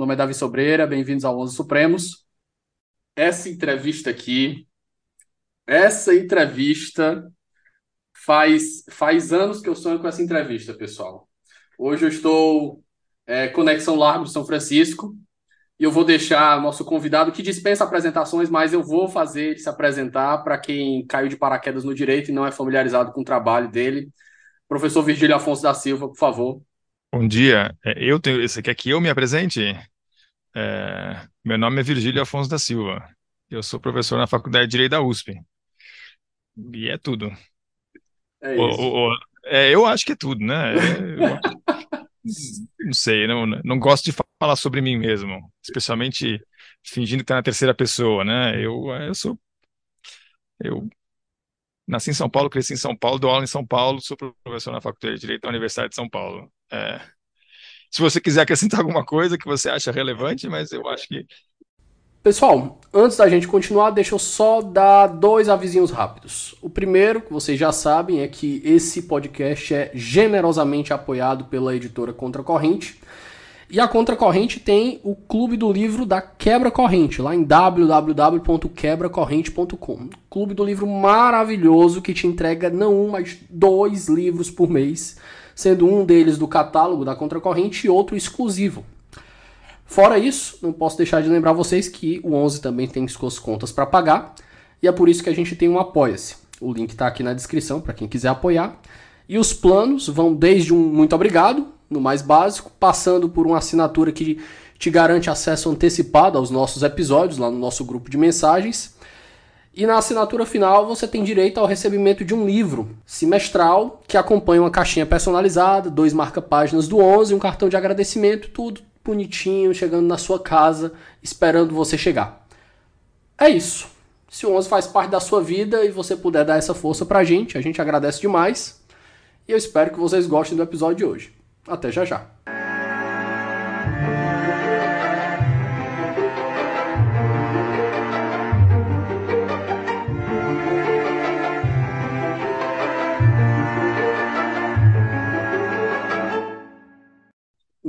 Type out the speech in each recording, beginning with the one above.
Nome é Davi Sobreira, bem-vindos ao Onze Supremos. Essa entrevista aqui, essa entrevista faz, faz anos que eu sonho com essa entrevista, pessoal. Hoje eu estou é, Conexão Largo São Francisco e eu vou deixar nosso convidado que dispensa apresentações, mas eu vou fazer ele se apresentar para quem caiu de paraquedas no direito e não é familiarizado com o trabalho dele. Professor Virgílio Afonso da Silva, por favor. Bom dia. É, eu tenho, você quer que eu me apresente? É, meu nome é Virgílio Afonso da Silva. Eu sou professor na Faculdade de Direito da USP. E é tudo. É isso. O, o, é, eu acho que é tudo, né? Eu, não sei, não, não gosto de falar sobre mim mesmo, especialmente fingindo que está na terceira pessoa, né? Eu, eu sou. Eu nasci em São Paulo, cresci em São Paulo, dou aula em São Paulo, sou professor na Faculdade de Direito da Universidade de São Paulo. É, se você quiser acrescentar alguma coisa que você acha relevante, mas eu acho que. Pessoal, antes da gente continuar, deixa eu só dar dois avisinhos rápidos. O primeiro, que vocês já sabem, é que esse podcast é generosamente apoiado pela editora Contra Corrente. E a Contracorrente tem o Clube do Livro da Quebra Corrente, lá em www.quebracorrente.com. Clube do Livro maravilhoso que te entrega não um, mas dois livros por mês, sendo um deles do catálogo da Contracorrente e outro exclusivo. Fora isso, não posso deixar de lembrar vocês que o 11 também tem suas contas para pagar, e é por isso que a gente tem um Apoia-se. O link está aqui na descrição para quem quiser apoiar. E os planos vão desde um muito obrigado, no mais básico, passando por uma assinatura que te garante acesso antecipado aos nossos episódios lá no nosso grupo de mensagens. E na assinatura final você tem direito ao recebimento de um livro semestral que acompanha uma caixinha personalizada, dois marca-páginas do 11, um cartão de agradecimento, tudo bonitinho, chegando na sua casa, esperando você chegar. É isso. Se o 11 faz parte da sua vida e você puder dar essa força pra gente, a gente agradece demais. E eu espero que vocês gostem do episódio de hoje. Até já já.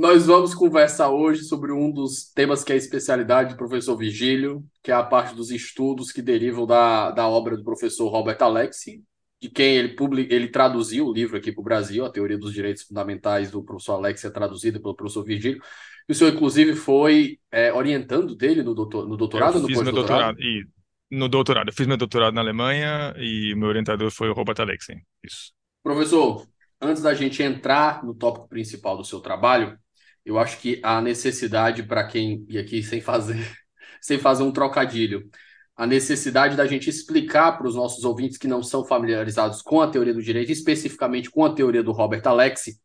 Nós vamos conversar hoje sobre um dos temas que é a especialidade do professor Vigílio, que é a parte dos estudos que derivam da, da obra do professor Robert Alexi, de quem ele, public, ele traduziu o livro aqui para o Brasil, a Teoria dos Direitos Fundamentais do professor Alex, é traduzida pelo professor Virgílio. E o senhor, inclusive, foi é, orientando dele no, doutor, no doutorado? Eu fiz no meu doutorado, e no doutorado. Eu fiz meu doutorado na Alemanha e o meu orientador foi o Robert Alexen. Isso. Professor, antes da gente entrar no tópico principal do seu trabalho, eu acho que a necessidade para quem, e aqui sem fazer, sem fazer um trocadilho, a necessidade da gente explicar para os nossos ouvintes que não são familiarizados com a teoria do direito, especificamente com a teoria do Robert Alexi,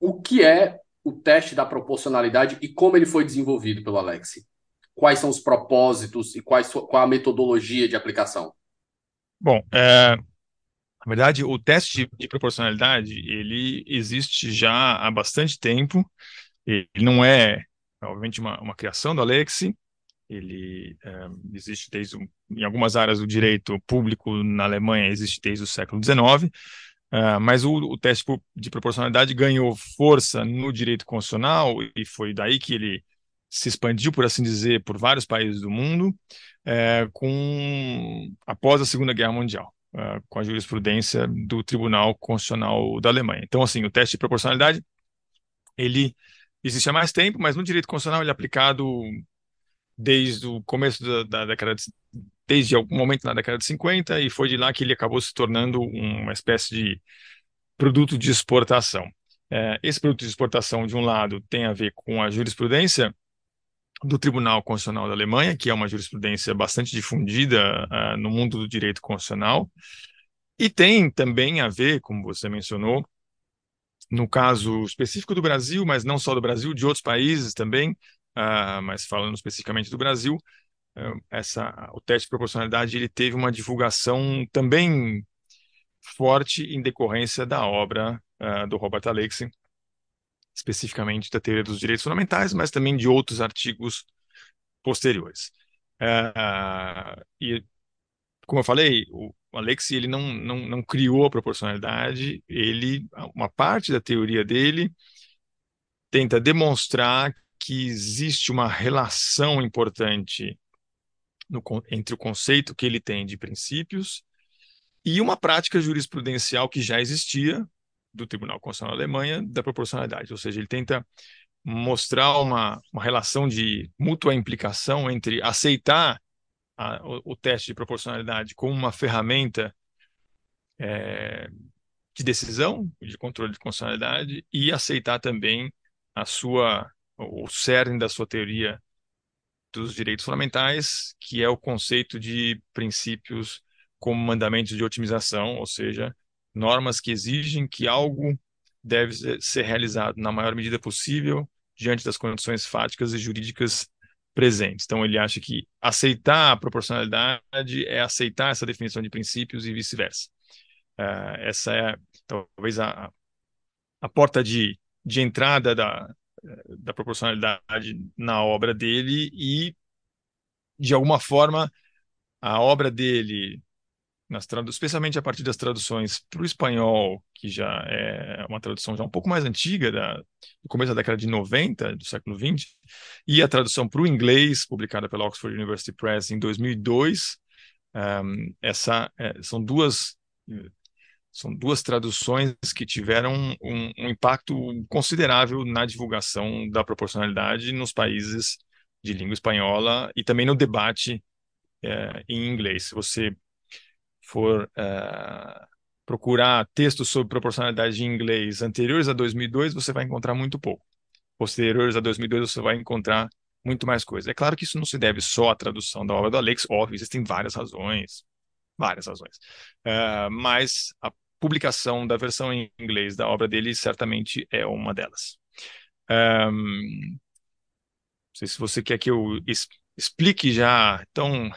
o que é o teste da proporcionalidade e como ele foi desenvolvido pelo Alexi. Quais são os propósitos e quais, qual a metodologia de aplicação? Bom, é, na verdade, o teste de, de proporcionalidade ele existe já há bastante tempo. Ele não é, obviamente, uma, uma criação do Alexi, ele é, existe desde em algumas áreas do direito público na Alemanha existe desde o século XIX, uh, é, mas o, o, teste de proporcionalidade ganhou força no direito constitucional e foi daí que ele se expandiu, por assim dizer, por vários países do mundo, uh, com após a Segunda Guerra Mundial. Uh, com a jurisprudência do Tribunal Constitucional da Alemanha. Então, assim, o teste de proporcionalidade, ele existe há mais tempo, mas no direito constitucional ele é aplicado desde o começo da, da década de, desde algum momento na década de 50 e foi de lá que ele acabou se tornando uma espécie de produto de exportação. É, esse produto de exportação, de um lado, tem a ver com a jurisprudência do Tribunal Constitucional da Alemanha, que é uma jurisprudência bastante difundida uh, no mundo do direito constitucional, e tem também a ver, como você mencionou, no caso específico do Brasil, mas não só do Brasil, de outros países também, uh, mas falando especificamente do Brasil, uh, essa, o teste de proporcionalidade ele teve uma divulgação também forte em decorrência da obra uh, do Robert Alexey, especificamente da teoria dos direitos fundamentais, mas também de outros artigos posteriores. e, como eu falei, o Alexei ele não, não, não criou a proporcionalidade, ele, uma parte da teoria dele tenta demonstrar que existe uma relação importante no, entre o conceito que ele tem de princípios e uma prática jurisprudencial que já existia do Tribunal Constitucional da Alemanha da proporcionalidade, ou seja, ele tenta mostrar uma, uma relação de mútua implicação entre aceitar a, o, o, teste de proporcionalidade como uma ferramenta é, de decisão, de controle de constitucionalidade, e aceitar também a sua o cerne da sua teoria dos direitos fundamentais, que é o conceito de princípios como mandamentos de otimização, ou seja, normas que exigem que algo deve ser realizado na maior medida possível diante das condições fáticas e jurídicas presentes. Então, ele acha que aceitar a proporcionalidade é aceitar essa definição de princípios e vice-versa. Uh, essa é talvez a, a porta de, de entrada da, da proporcionalidade na obra dele e, de alguma forma, a obra dele, nas especialmente a partir das traduções para o espanhol, que já é uma tradução já um pouco mais antiga, da, do começo da década de 90, do século 20, e a tradução para o inglês, publicada pela Oxford University Press em 2002, um, essa, é, são duas são duas traduções que tiveram um, um, impacto considerável na divulgação da proporcionalidade nos países de língua espanhola e também no debate é, em inglês. Se você for é, procurar textos sobre proporcionalidade em inglês anteriores a 2002, você vai encontrar muito pouco. Posteriores a 2002, você vai encontrar muito mais coisa. É claro que isso não se deve só à tradução da obra do Alex, óbvio, existem várias razões, várias razões. Uh, mas a publicação da versão em inglês da obra dele certamente é uma delas. Um, não sei se você quer que eu explique já, então...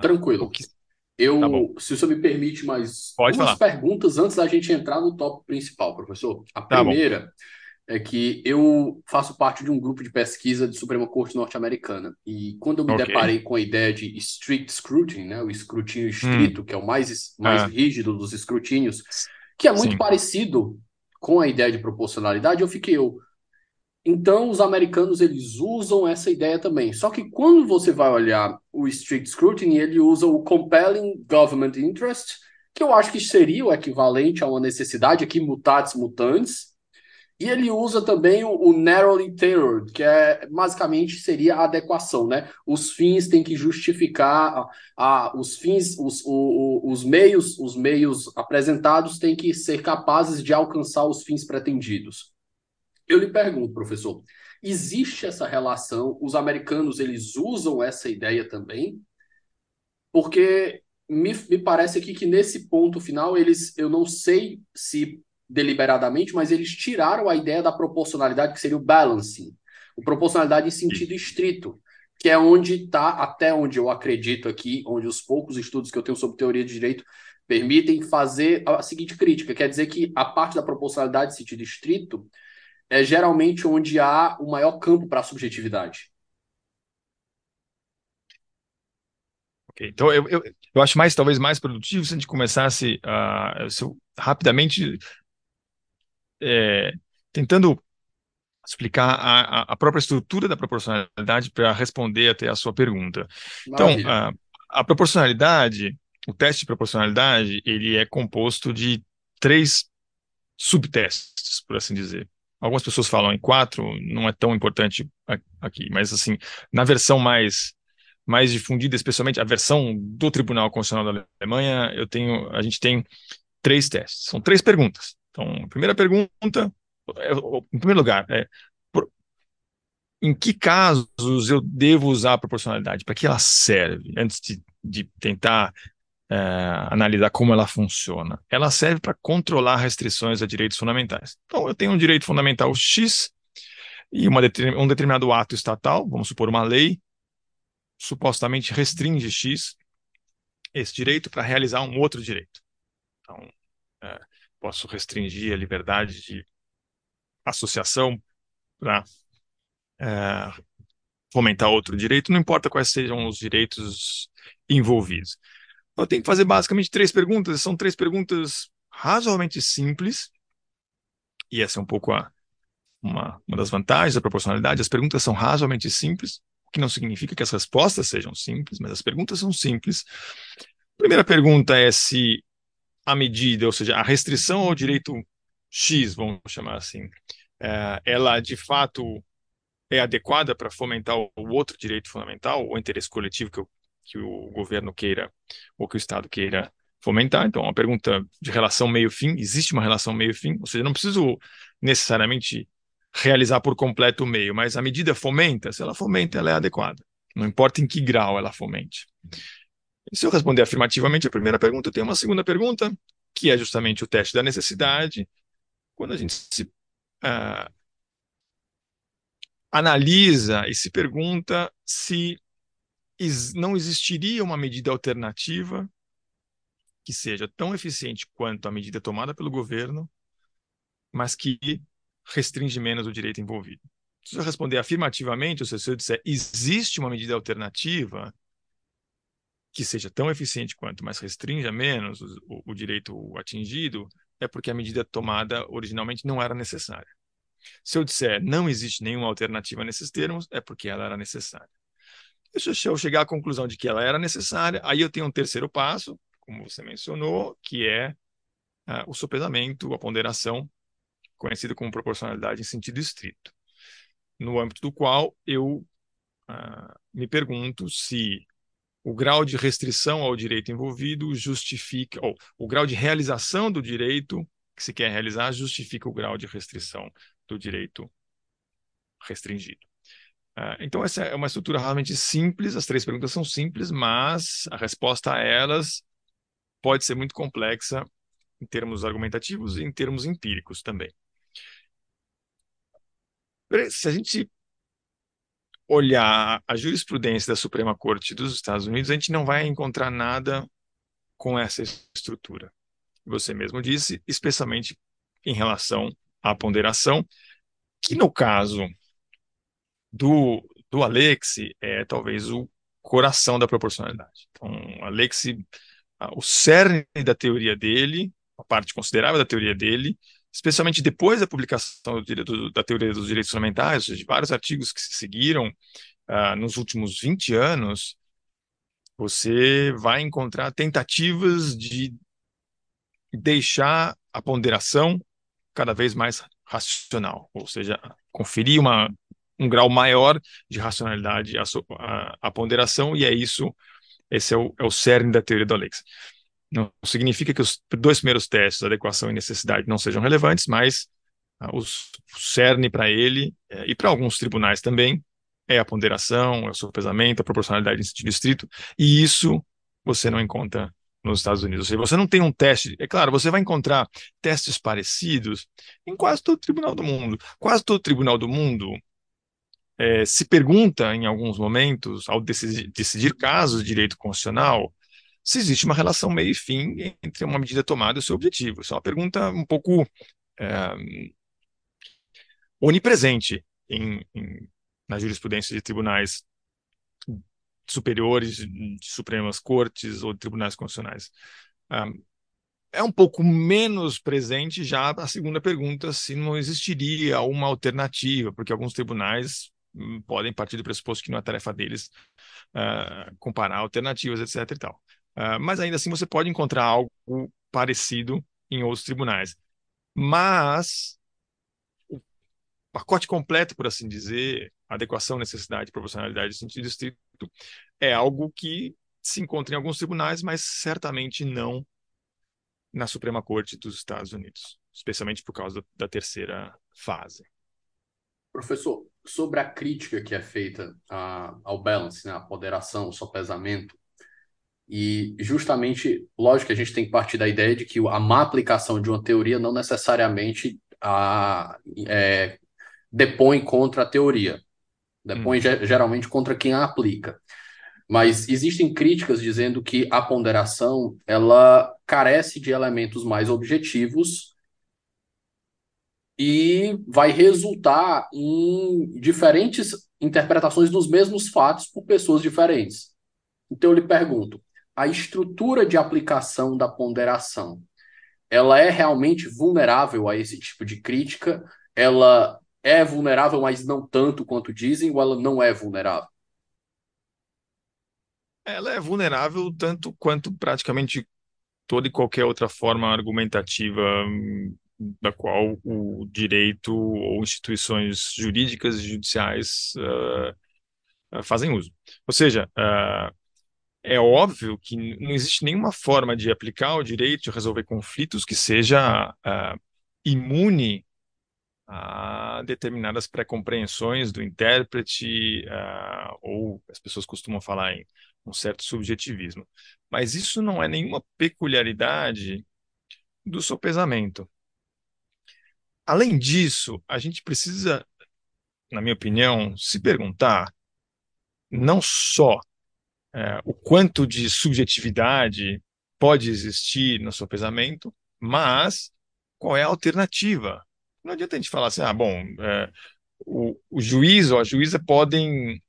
Tranquilo. Que... Eu, tá se o senhor me permite mais Pode duas falar. perguntas antes da gente entrar no tópico principal, professor. A tá primeira... Bom é que eu faço parte de um grupo de pesquisa de Suprema Corte norte-americana. E quando eu me okay. deparei com a ideia de strict scrutiny, né, o escrutínio estrito, hum. que é o mais, mais ah. rígido dos escrutínios, que é muito Sim. parecido com a ideia de proporcionalidade, eu fiquei eu. Então, os americanos eles usam essa ideia também. Só que quando você vai olhar o strict scrutiny, ele usa o compelling government interest, que eu acho que seria o equivalente a uma necessidade aqui mutatis mutandis, e ele usa também o, o, narrowly tailored, que é basicamente seria a adequação, né? Os fins têm que justificar a, a os fins, os, o, o, os meios, os meios apresentados têm que ser capazes de alcançar os fins pretendidos. Eu lhe pergunto, professor, existe essa relação? Os americanos eles usam essa ideia também? Porque me, me parece aqui que nesse ponto final eles, eu não sei se deliberadamente, mas eles tiraram a ideia da proporcionalidade, que seria o balancing. O proporcionalidade em sentido estrito, que é onde está, até onde eu acredito aqui, onde os poucos estudos que eu tenho sobre teoria de direito permitem fazer a seguinte crítica: quer dizer que a parte da proporcionalidade em sentido estrito é geralmente onde há o maior campo para a subjetividade. Então eu, eu, eu acho mais, talvez mais produtivo se a gente começasse uh, rapidamente é, tentando explicar a, a, própria estrutura da proporcionalidade para responder até a sua pergunta. Então, a, a, proporcionalidade, o teste de proporcionalidade, ele é composto de três subtestes, por assim dizer. Algumas pessoas falam em quatro, não é tão importante aqui, mas assim, na versão mais mais difundida, especialmente a versão do Tribunal Constitucional da Alemanha, eu tenho, a gente tem três testes. São três perguntas. Então, a primeira pergunta, é, em primeiro lugar, é por, em que casos eu devo usar a proporcionalidade? Para que ela serve? Antes de, de tentar é, analisar como ela funciona. Ela serve para controlar restrições a direitos fundamentais. Então, eu tenho um direito fundamental X, E uma, um determinado ato estatal, vamos supor uma lei, supostamente restringe X, esse direito, para realizar um outro direito. Então, é, posso restringir a liberdade de associação para é, fomentar outro direito, não importa quais sejam os direitos envolvidos. Eu tenho que fazer basicamente três perguntas, são três perguntas razoavelmente simples, e essa é um pouco a, uma, uma das vantagens da proporcionalidade. As perguntas são razoavelmente simples, o que não significa que as respostas sejam simples, mas as perguntas são simples. A primeira pergunta é se a medida, ou seja, a restrição ao direito X, vamos chamar assim, é, ela de fato é adequada para fomentar o outro direito fundamental, o interesse coletivo que o, que o governo queira ou que o Estado queira fomentar. Então, uma pergunta de relação meio-fim, existe uma relação meio-fim, ou seja, não preciso necessariamente realizar por completo o meio, mas a medida fomenta, se ela fomenta, ela é adequada. Não importa em que grau ela fomente. E se eu responder afirmativamente a primeira pergunta, eu tenho uma segunda pergunta, que é justamente o teste da necessidade. Quando a gente se uh, analisa e se pergunta se não existiria uma medida alternativa que seja tão eficiente quanto a medida tomada pelo governo, mas que restringe menos o direito envolvido. Se eu responder afirmativamente, ou se eu disser existe uma medida alternativa que seja tão eficiente quanto, mas restrinja menos o, o direito atingido, é porque a medida tomada originalmente não era necessária. Se eu disser não existe nenhuma alternativa nesses termos, é porque ela era necessária. Se eu chegar à conclusão de que ela era necessária, aí eu tenho um terceiro passo, como você mencionou, que é uh, o sopesamento, a ponderação, conhecida como proporcionalidade em sentido estrito, no âmbito do qual eu uh, me pergunto se o grau de restrição ao direito envolvido justifica, ou o grau de realização do direito que se quer realizar justifica o grau de restrição do direito restringido. Uh, então, essa é uma estrutura realmente simples, as três perguntas são simples, mas a resposta a elas pode ser muito complexa em termos argumentativos e em termos empíricos também. Se a gente olhar a jurisprudência da Suprema Corte dos Estados Unidos, a gente não vai encontrar nada com essa estrutura. Você mesmo disse, especialmente em relação à ponderação, que no caso do, do Alex é talvez o coração da proporcionalidade. Então, Alex o cerne da teoria dele, a parte considerável da teoria dele, especialmente depois da publicação do, do, da teoria dos direitos fundamentais, ou seja, de vários artigos que se seguiram uh, nos últimos 20 anos, você vai encontrar tentativas de deixar a ponderação cada vez mais racional, ou seja, conferir uma, um grau maior de racionalidade à, à, à ponderação, e é isso esse é o, é o cerne da teoria do Alex. Não significa que os dois primeiros testes, adequação e necessidade, não sejam relevantes, mas ah, os, o cerne para ele, é, e para alguns tribunais também, é a ponderação, é o sopesamento, a proporcionalidade em sentido estrito, e isso você não encontra nos Estados Unidos. Ou seja, você não tem um teste. É claro, você vai encontrar testes parecidos em quase todo tribunal do mundo. Quase todo tribunal do mundo é, se pergunta, em alguns momentos, ao decidir, decidir casos de direito constitucional, se existe uma relação meio e fim entre uma medida tomada e o seu objetivo. Isso é uma pergunta um pouco é, onipresente em, em, na jurisprudência de tribunais superiores, de Supremas Cortes ou de tribunais constitucionais. é um pouco menos presente já a segunda pergunta, se não existiria uma alternativa, porque alguns tribunais podem partir do pressuposto que não é tarefa deles uh, comparar alternativas, etc. E tal. Uh, mas ainda assim você pode encontrar algo parecido em outros tribunais. Mas o pacote completo, por assim dizer, adequação, necessidade, proporcionalidade sentido estrito, é algo que se encontra em alguns tribunais, mas certamente não na Suprema Corte dos Estados Unidos, especialmente por causa da terceira fase. Professor, sobre a crítica que é feita a, ao balance, né, a ponderação, o sopesamento, e justamente, lógico que a gente tem que partir da ideia de que a má aplicação de uma teoria não necessariamente a, é, depõe contra a teoria. Depõe hum. geralmente contra quem a aplica. Mas existem críticas dizendo que a ponderação ela carece de elementos mais objetivos e vai resultar em diferentes interpretações dos mesmos fatos por pessoas diferentes. Então eu lhe pergunto, a estrutura de aplicação da ponderação, ela é realmente vulnerável a esse tipo de crítica? Ela é vulnerável, mas não tanto quanto dizem, ou ela não é vulnerável? Ela é vulnerável tanto quanto praticamente toda e qualquer outra forma argumentativa hum, da qual o direito ou instituições jurídicas e judiciais uh, fazem uso. Ou seja, uh, é óbvio que não existe nenhuma forma de aplicar o direito, de resolver conflitos que seja uh, imune a determinadas pré-compreensões do intérprete, ou as pessoas costumam falar em um certo subjetivismo. Mas isso não é nenhuma peculiaridade do sopesamento. Além disso, a gente precisa, na minha opinião, se perguntar não só é, o quanto de subjetividade pode existir no sopesamento, mas qual é a alternativa. Não adianta a gente falar assim, ah, bom, é, o, o juiz ou a juíza podem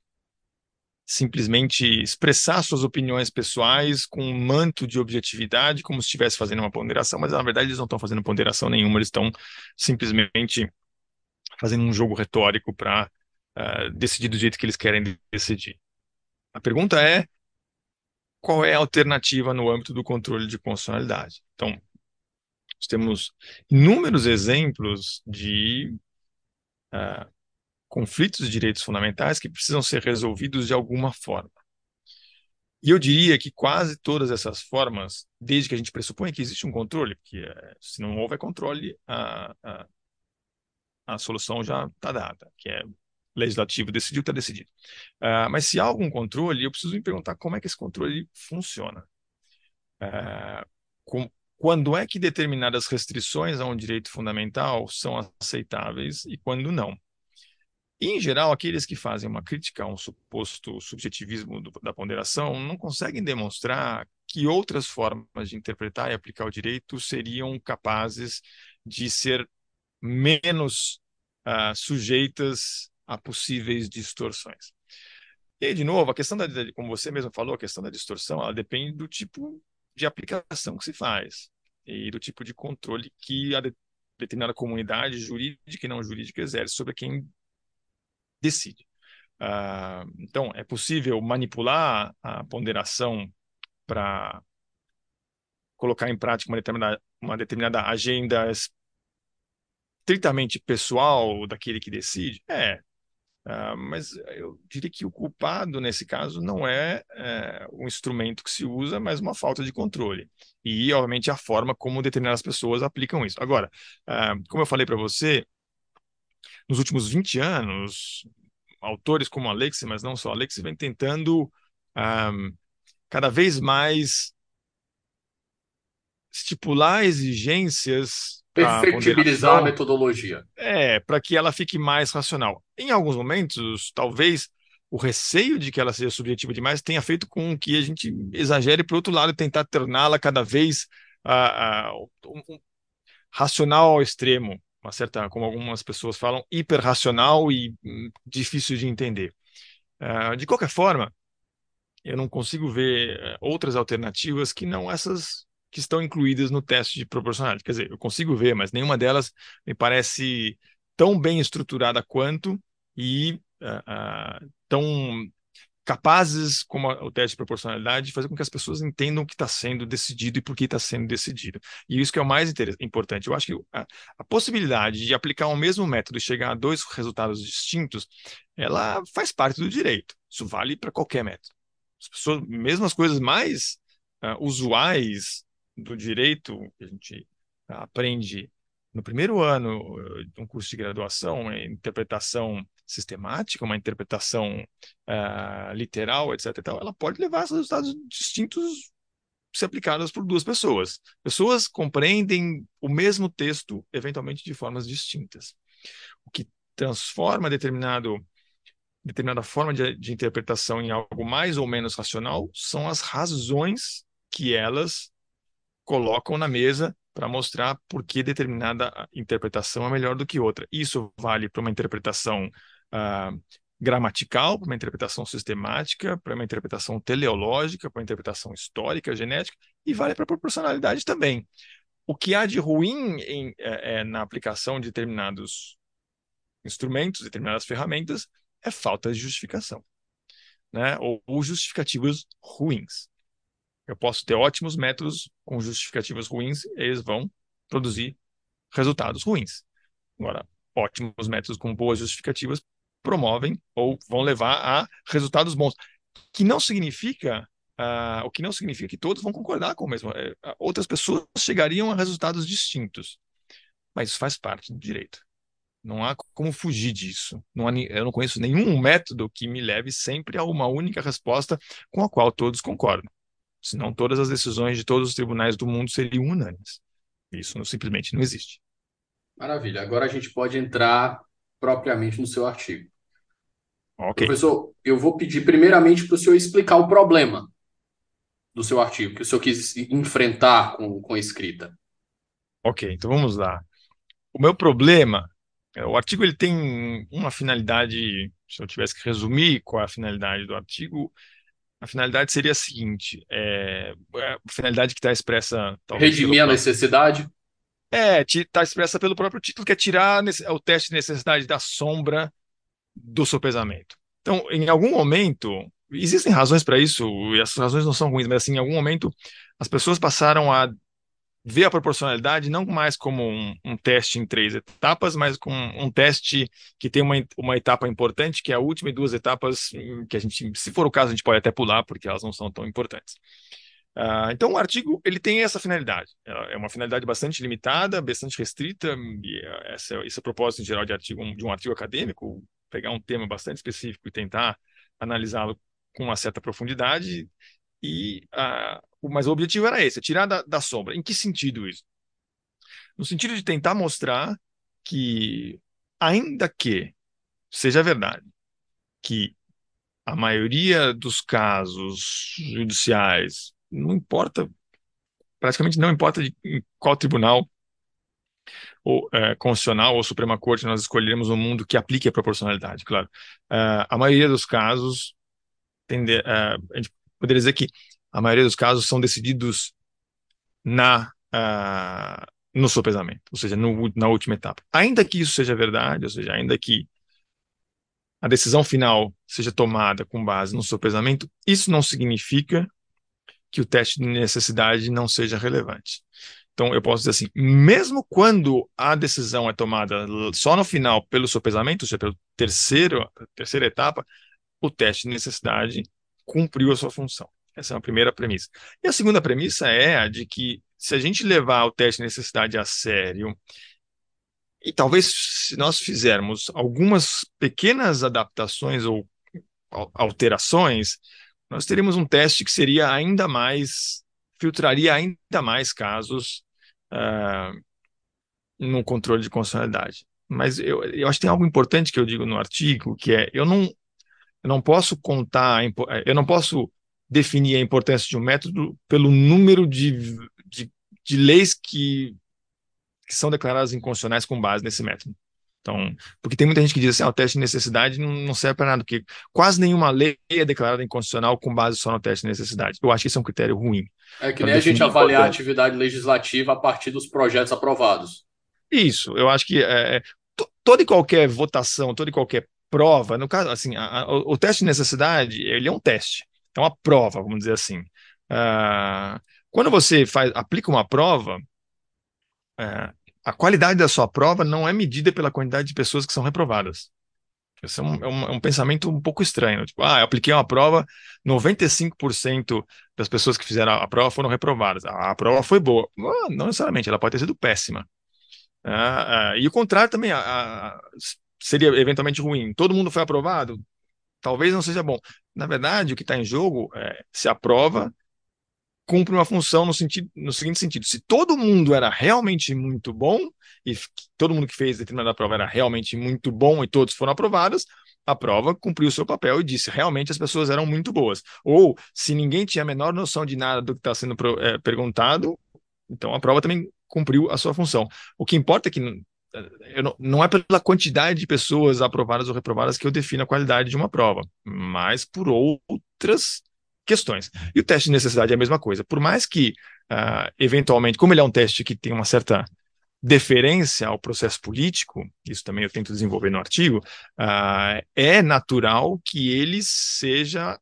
simplesmente expressar suas opiniões pessoais com um manto de objetividade, como se estivesse fazendo uma ponderação, mas na verdade eles não estão fazendo ponderação nenhuma, eles estão simplesmente fazendo um jogo retórico para uh, é, decidir do jeito que eles querem decidir. A pergunta é qual é a alternativa no âmbito do controle de constitucionalidade? Então, nós temos inúmeros exemplos de uh, conflitos de direitos fundamentais que precisam ser resolvidos de alguma forma. E eu diria que quase todas essas formas, desde que a gente pressupõe que existe um controle, porque é, se não houver controle, a, a, a solução já está dada, que é legislativo decidiu, está decidido. Uh, mas se há algum controle, eu preciso me perguntar como é que esse controle funciona. Uh, com, quando é que determinadas restrições a um direito fundamental são aceitáveis e quando não. E, em geral, aqueles que fazem uma crítica a um suposto subjetivismo do, da ponderação não conseguem demonstrar que outras formas de interpretar e aplicar o direito seriam capazes de ser menos uh, sujeitas a possíveis distorções. E aí, de novo, a questão da, como você mesmo falou, a questão da distorção, ela depende do tipo de aplicação que se faz e do tipo de controle que a de, determinada comunidade jurídica e não jurídica exerce sobre quem decide. Uh, então, é possível manipular a ponderação para colocar em prática uma determinada, uma determinada agenda estritamente pessoal daquele que decide? É, Uh, mas eu diria que o culpado, nesse caso, não é, é um instrumento que se usa, mas uma falta de controle. E, obviamente, a forma como determinadas pessoas aplicam isso. Agora, uh, como eu falei para você, nos últimos 20 anos, autores como Alexi, mas não só Alexi, vem tentando um, ah, cada vez mais estipular exigências perfectibilizar a metodologia. É, para que ela fique mais racional. Em alguns momentos, talvez o receio de que ela seja subjetiva demais tenha feito com que a gente exagere por outro lado, tentar torná-la cada vez uh, uh, um, racional ao extremo, uma certa, como algumas pessoas falam, hiperracional e um, difícil de entender. Uh, de qualquer forma, eu não consigo ver eh, outras alternativas que não essas que estão incluídas no teste de proporcionalidade. Quer dizer, eu consigo ver, mas nenhuma delas me parece tão bem estruturada quanto e uh, uh, tão capazes como o teste de proporcionalidade de fazer com que as pessoas entendam o que está sendo decidido e por que está sendo decidido. E isso que é o mais importante. Eu acho que a, a, possibilidade de aplicar o mesmo método e chegar a dois resultados distintos, ela faz parte do direito. Isso vale para qualquer método. As pessoas, mesmo as coisas mais uh, usuais do direito que a gente aprende no primeiro ano eh, de um curso de graduação, é interpretação sistemática, uma interpretação uh, literal, etc. Tal, ela pode levar a resultados distintos se aplicados por duas pessoas. Pessoas compreendem o mesmo texto, eventualmente de formas distintas. O que transforma determinado determinada forma de, de interpretação em algo mais ou menos racional são as razões que elas colocam na mesa para mostrar por que determinada interpretação é melhor do que outra. Isso vale para uma interpretação uh, gramatical, para uma interpretação sistemática, para uma interpretação teleológica, para uma interpretação histórica, genética, e vale para a proporcionalidade também. O que há de ruim em, é, é, na aplicação de determinados instrumentos, determinadas ferramentas, é falta de justificação, né? ou, ou justificativos ruins. Eu posso ter ótimos métodos com justificativas ruins, eles vão produzir resultados ruins. Agora, ótimos métodos com boas justificativas promovem ou vão levar a resultados bons, que não significa uh, o que não significa que todos vão concordar com o mesmo. Uh, outras pessoas chegariam a resultados distintos, mas isso faz parte do direito. Não há como fugir disso. Não há, eu não conheço nenhum método que me leve sempre a uma única resposta com a qual todos concordam. Senão todas as decisões de todos os tribunais do mundo seriam unânimes. Isso simplesmente não existe. Maravilha. Agora a gente pode entrar propriamente no seu artigo. Okay. Professor, eu vou pedir primeiramente para o senhor explicar o problema do seu artigo, que o senhor quis enfrentar com, com a escrita. Ok, então vamos lá. O meu problema, é, o artigo ele tem uma finalidade, se eu tivesse que resumir qual é a finalidade do artigo, a finalidade seria a seguinte, é, é a finalidade que está expressa... Redimir a necessidade? É, está expressa pelo próprio título, que é tirar o teste de necessidade da sombra do sopesamento. Então, em algum momento, existem razões para isso, e essas razões não são ruins, mas assim, em algum momento as pessoas passaram a ver a proporcionalidade não mais como um, um teste em três etapas, mas com um teste que tem uma, uma etapa importante, que é a última e duas etapas que a gente, se for o caso, a gente pode até pular, porque elas não são tão importantes. Uh, então, o artigo ele tem essa finalidade. É uma finalidade bastante limitada, bastante restrita. E essa, esse é o propósito em geral de, artigo, de um artigo acadêmico pegar um tema bastante específico e tentar analisá-lo com uma certa profundidade. E, uh, mas o objetivo era esse, tirar da, da sombra. Em que sentido isso? No sentido de tentar mostrar que, ainda que seja verdade que a maioria dos casos judiciais, não importa, praticamente não importa de qual tribunal ou, é, constitucional ou Suprema Corte nós escolheremos um mundo que aplique a proporcionalidade, claro. Uh, a maioria dos casos, tende, uh, a gente poderia dizer que a maioria dos casos são decididos na, uh, no sopesamento, ou seja, no, na última etapa. Ainda que isso seja verdade, ou seja, ainda que a decisão final seja tomada com base no sopesamento, isso não significa que o teste de necessidade não seja relevante. Então, eu posso dizer assim, mesmo quando a decisão é tomada só no final pelo sopesamento, ou seja, pela terceira etapa, o teste de necessidade cumpriu a sua função. Essa é a primeira premissa. E a segunda premissa é a de que se a gente levar o teste de necessidade a sério, e talvez se nós fizermos algumas pequenas adaptações ou alterações, nós teríamos um teste que seria ainda mais, filtraria ainda mais casos uh, no controle de constitucionalidade. Mas eu, eu acho que tem algo importante que eu digo no artigo, que é eu não, eu não posso contar, eu não posso definir a importância de um método pelo número de, de, de leis que, que são declaradas inconstitucionais com base nesse método. Então, porque tem muita gente que diz assim, ah, o teste de necessidade não, não serve para nada, porque quase nenhuma lei é declarada inconstitucional com base só no teste de necessidade. Eu acho que isso é um critério ruim. É que nem a gente avaliar a atividade legislativa a partir dos projetos aprovados. Isso, eu acho que é, é toda e qualquer votação, toda e qualquer prova, no caso, assim, a, a, o, o, teste de necessidade, ele é um teste, é uma prova, vamos dizer assim. Uh, quando você faz, aplica uma prova, uh, a qualidade da sua prova não é medida pela quantidade de pessoas que são reprovadas. Isso é um, é um, é um pensamento um pouco estranho. Tipo, ah, eu apliquei uma prova, 95% das pessoas que fizeram a prova foram reprovadas. A, a prova foi boa. Ah, não necessariamente, ela pode ter sido péssima. Ah, ah, e o contrário também ah, seria eventualmente ruim. Todo mundo foi aprovado? Talvez não seja bom. Na verdade, o que está em jogo é se a prova cumpre uma função no, sentido, no seguinte sentido: se todo mundo era realmente muito bom, e todo mundo que fez determinada prova era realmente muito bom e todos foram aprovados, a prova cumpriu o seu papel e disse realmente as pessoas eram muito boas. Ou se ninguém tinha a menor noção de nada do que está sendo é, perguntado, então a prova também cumpriu a sua função. O que importa é que não, não é pela quantidade de pessoas aprovadas ou reprovadas que eu defino a qualidade de uma prova, mas por outras questões. E o teste de necessidade é a mesma coisa. Por mais que, uh, eventualmente, como ele é um teste que tem uma certa deferência ao processo político, isso também eu tento desenvolver no artigo, uh, é natural que ele seja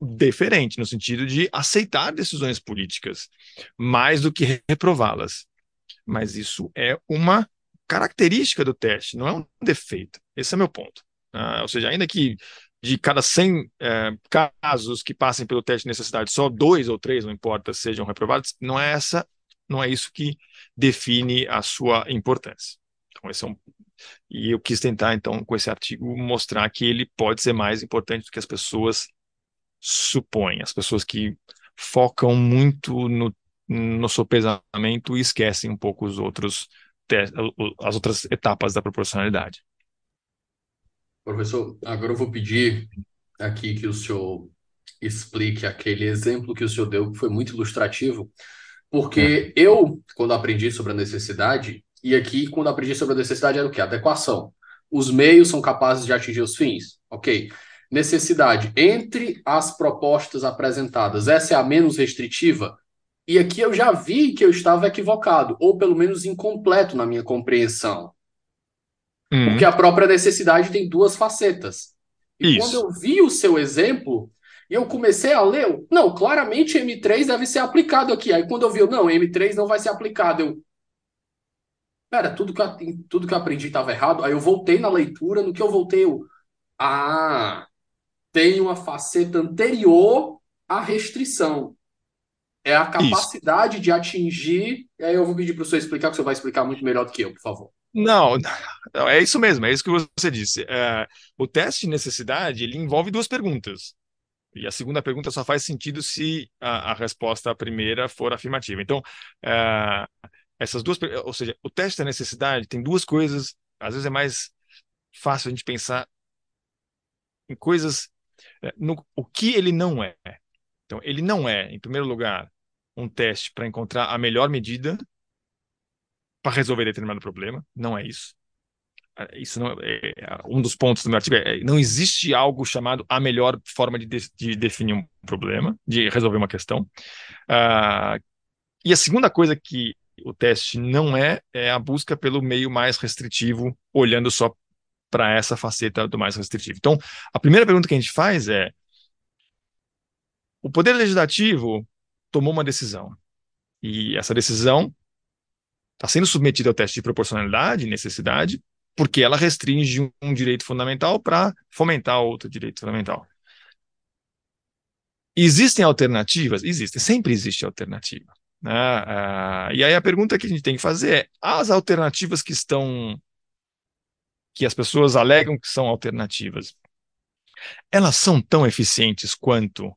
deferente, no sentido de aceitar decisões políticas, mais do que reprová-las. Mas isso é uma característica do teste, não é um defeito. Esse é meu ponto. Uh, ou seja, ainda que de cada 100 é, casos que passem pelo teste de necessidade, só dois ou três, não importa, sejam reprovados, não é essa, não é isso que define a sua importância. Então, esse é um, e eu quis tentar, então, com esse artigo, mostrar que ele pode ser mais importante do que as pessoas supõem. As pessoas que focam muito no, no sopesamento e esquecem um pouco os outros as outras etapas da proporcionalidade. Professor, agora eu vou pedir aqui que o senhor explique aquele exemplo que o senhor deu, que foi muito ilustrativo, porque é. eu, quando aprendi sobre a necessidade, e aqui, quando aprendi sobre a necessidade, era o quê? Adequação. Os meios são capazes de atingir os fins. Ok. Necessidade. Entre as propostas apresentadas, essa é a menos restritiva? E aqui eu já vi que eu estava equivocado, ou pelo menos incompleto na minha compreensão. Uhum. Porque a própria necessidade tem duas facetas. E Isso. quando eu vi o seu exemplo, e eu comecei a ler, eu, não, claramente M3 deve ser aplicado aqui. Aí quando eu vi, eu, não, M3 não vai ser aplicado. Eu, pera, tudo que eu, tudo que eu aprendi estava errado. Aí eu voltei na leitura, no que eu voltei, eu, ah, tem uma faceta anterior à restrição. É a capacidade Isso. de atingir. E aí eu vou pedir para o senhor explicar, que o senhor vai explicar muito melhor do que eu, por favor. Não, não, é isso mesmo, é isso que você disse. É, o teste de necessidade ele envolve duas perguntas. E a segunda pergunta só faz sentido se a, a resposta à primeira for afirmativa. Então, é, essas duas, ou seja, o teste da necessidade tem duas coisas. Às vezes é mais fácil a gente pensar em coisas, é, no, o que ele não é. Então, ele não é, em primeiro lugar, um teste para encontrar a melhor medida para resolver determinado problema. Não é isso. É, isso não é, é, um dos pontos do meu artigo é, não existe algo chamado a melhor forma de, de, de definir um problema, de resolver uma questão. Uh, e a segunda coisa que o teste não é é a busca pelo meio mais restritivo, olhando só para essa faceta do mais restritivo. Então, a primeira pergunta que a gente faz é: o Poder Legislativo tomou uma decisão. E essa decisão está sendo submetida ao teste de proporcionalidade e necessidade, porque ela restringe um direito fundamental para fomentar outro direito fundamental. Existem alternativas? Existem, sempre existe alternativa. Né? Ah, e aí a pergunta que a gente tem que fazer é: as alternativas que estão. que as pessoas alegam que são alternativas, elas são tão eficientes quanto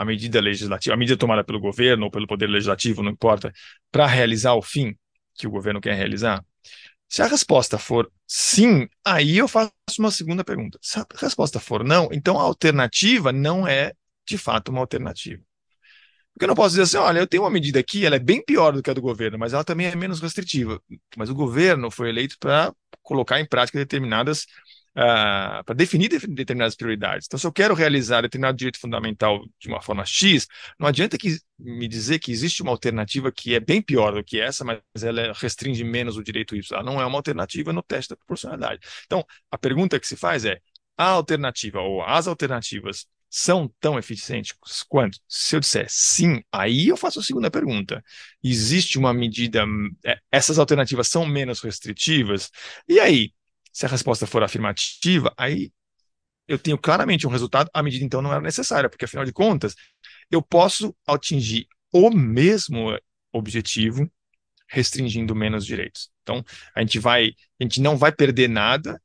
a medida legislativa, a medida tomada pelo governo ou pelo poder legislativo, não importa, para realizar o fim que o governo quer realizar? Se a resposta for sim, aí eu faço uma segunda pergunta. Se a resposta for não, então a alternativa não é de fato uma alternativa. Porque eu não posso dizer assim, olha, eu tenho uma medida aqui, ela é bem pior do que a do governo, mas ela também é menos restritiva. Mas o governo foi eleito para colocar em prática determinadas uh, ah, para definir determinadas prioridades. Então, se eu quero realizar determinado direito fundamental de uma forma X, não adianta que, me dizer que existe uma alternativa que é bem pior do que essa, mas ela restringe menos o direito Y. Ela não é uma alternativa no teste da proporcionalidade. Então, a pergunta que se faz é: a alternativa ou as alternativas são tão eficientes quanto? Se eu disser sim, aí eu faço a segunda pergunta. Existe uma medida, é, essas alternativas são menos restritivas? E aí, se a resposta for afirmativa, aí eu tenho claramente um resultado, a medida então não era necessária, porque afinal de contas, eu posso atingir o mesmo objetivo restringindo menos direitos. Então, a gente vai, a gente não vai perder nada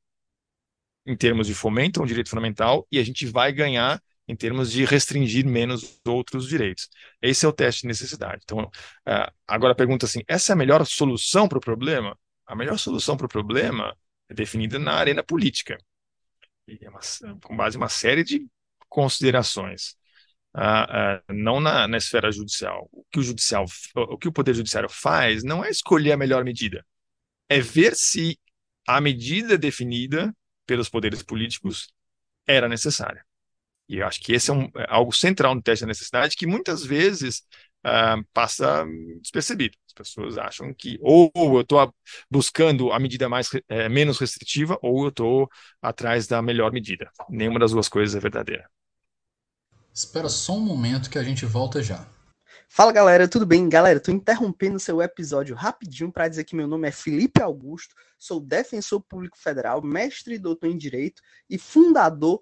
em termos de fomento a um direito fundamental e a gente vai ganhar em termos de restringir menos outros direitos. Esse é o teste de necessidade. Então, uh, agora a pergunta assim: essa é a melhor solução para o problema? A melhor solução para o problema é definida na arena política, é uma, com base em uma série de considerações. Uh, uh, não na, na, esfera judicial. O que o judicial, o que o poder judiciário faz não é escolher a melhor medida, é ver se a medida definida pelos poderes políticos era necessária. E eu acho que esse é, um, é algo central no teste da necessidade que muitas vezes uh, passa despercebido. As pessoas acham que ou eu estou buscando a medida mais é, menos restritiva ou eu estou atrás da melhor medida. Nenhuma das duas coisas é verdadeira. Espera só um momento que a gente volta já. Fala galera, tudo bem? Galera, tô interrompendo seu episódio rapidinho para dizer que meu nome é Felipe Augusto, sou defensor público federal, mestre e doutor em direito e fundador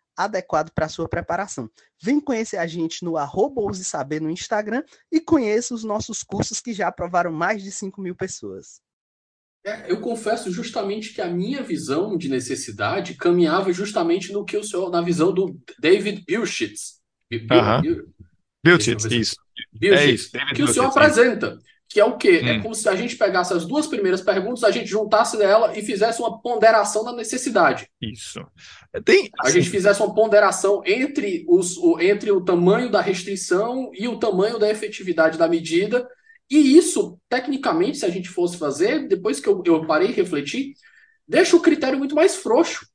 adequado para sua preparação. Vem conhecer a gente no arroba Saber no Instagram e conheça os nossos cursos que já aprovaram mais de 5 mil pessoas. É, eu confesso justamente que a minha visão de necessidade caminhava justamente no que o senhor, na visão do David Bilchitz. Bil, Bilchitz, isso. Bilchitz, é isso. David que o senhor apresenta. Que é o quê? É hum. É como se a gente pegasse as duas primeiras perguntas, a gente juntasse ela e fizesse uma ponderação da necessidade. Isso. Tem, assim... A gente fizesse uma ponderação entre, os, o, entre o tamanho da restrição e o tamanho da efetividade da medida. E isso, tecnicamente, se a gente fosse fazer, depois que eu, eu parei e refleti, deixa o critério muito mais frouxo.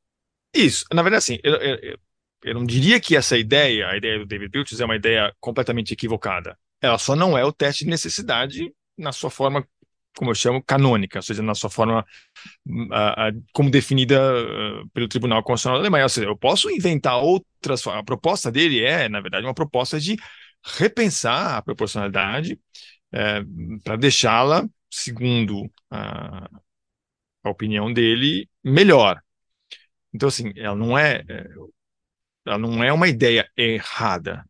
Isso. Na verdade, assim, eu, eu, eu não diria que essa ideia, a ideia do David Biltz, é uma ideia completamente equivocada. Ela só não é o teste de necessidade na sua forma, como eu chamo, canônica, ou seja, na sua forma uh, uh, como definida pelo Tribunal Constitucional da Alemanha. Ou seja, eu posso inventar outras. A proposta dele é, na verdade, uma proposta de repensar a proporcionalidade é, para deixá-la, segundo a, a opinião dele, melhor. Então, assim, ela não é, é, ela não é uma ideia errada,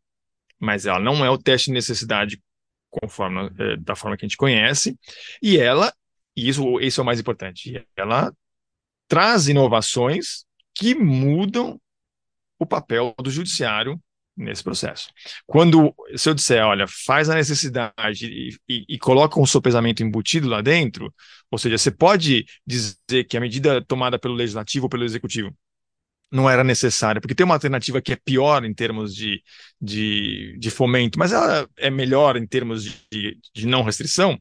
mas ela não é o teste de necessidade conforme é, da forma que a gente conhece, e ela, e isso, isso é o mais importante, ela traz inovações que mudam o papel do judiciário nesse processo. Quando, se eu disser, olha, faz a necessidade e, e, e, coloca um sopesamento embutido lá dentro, ou seja, você pode dizer que a medida tomada pelo legislativo ou pelo executivo não era necessária, porque tem uma alternativa que é pior em termos de, de, de fomento, mas ela é melhor em termos de, de não restrição,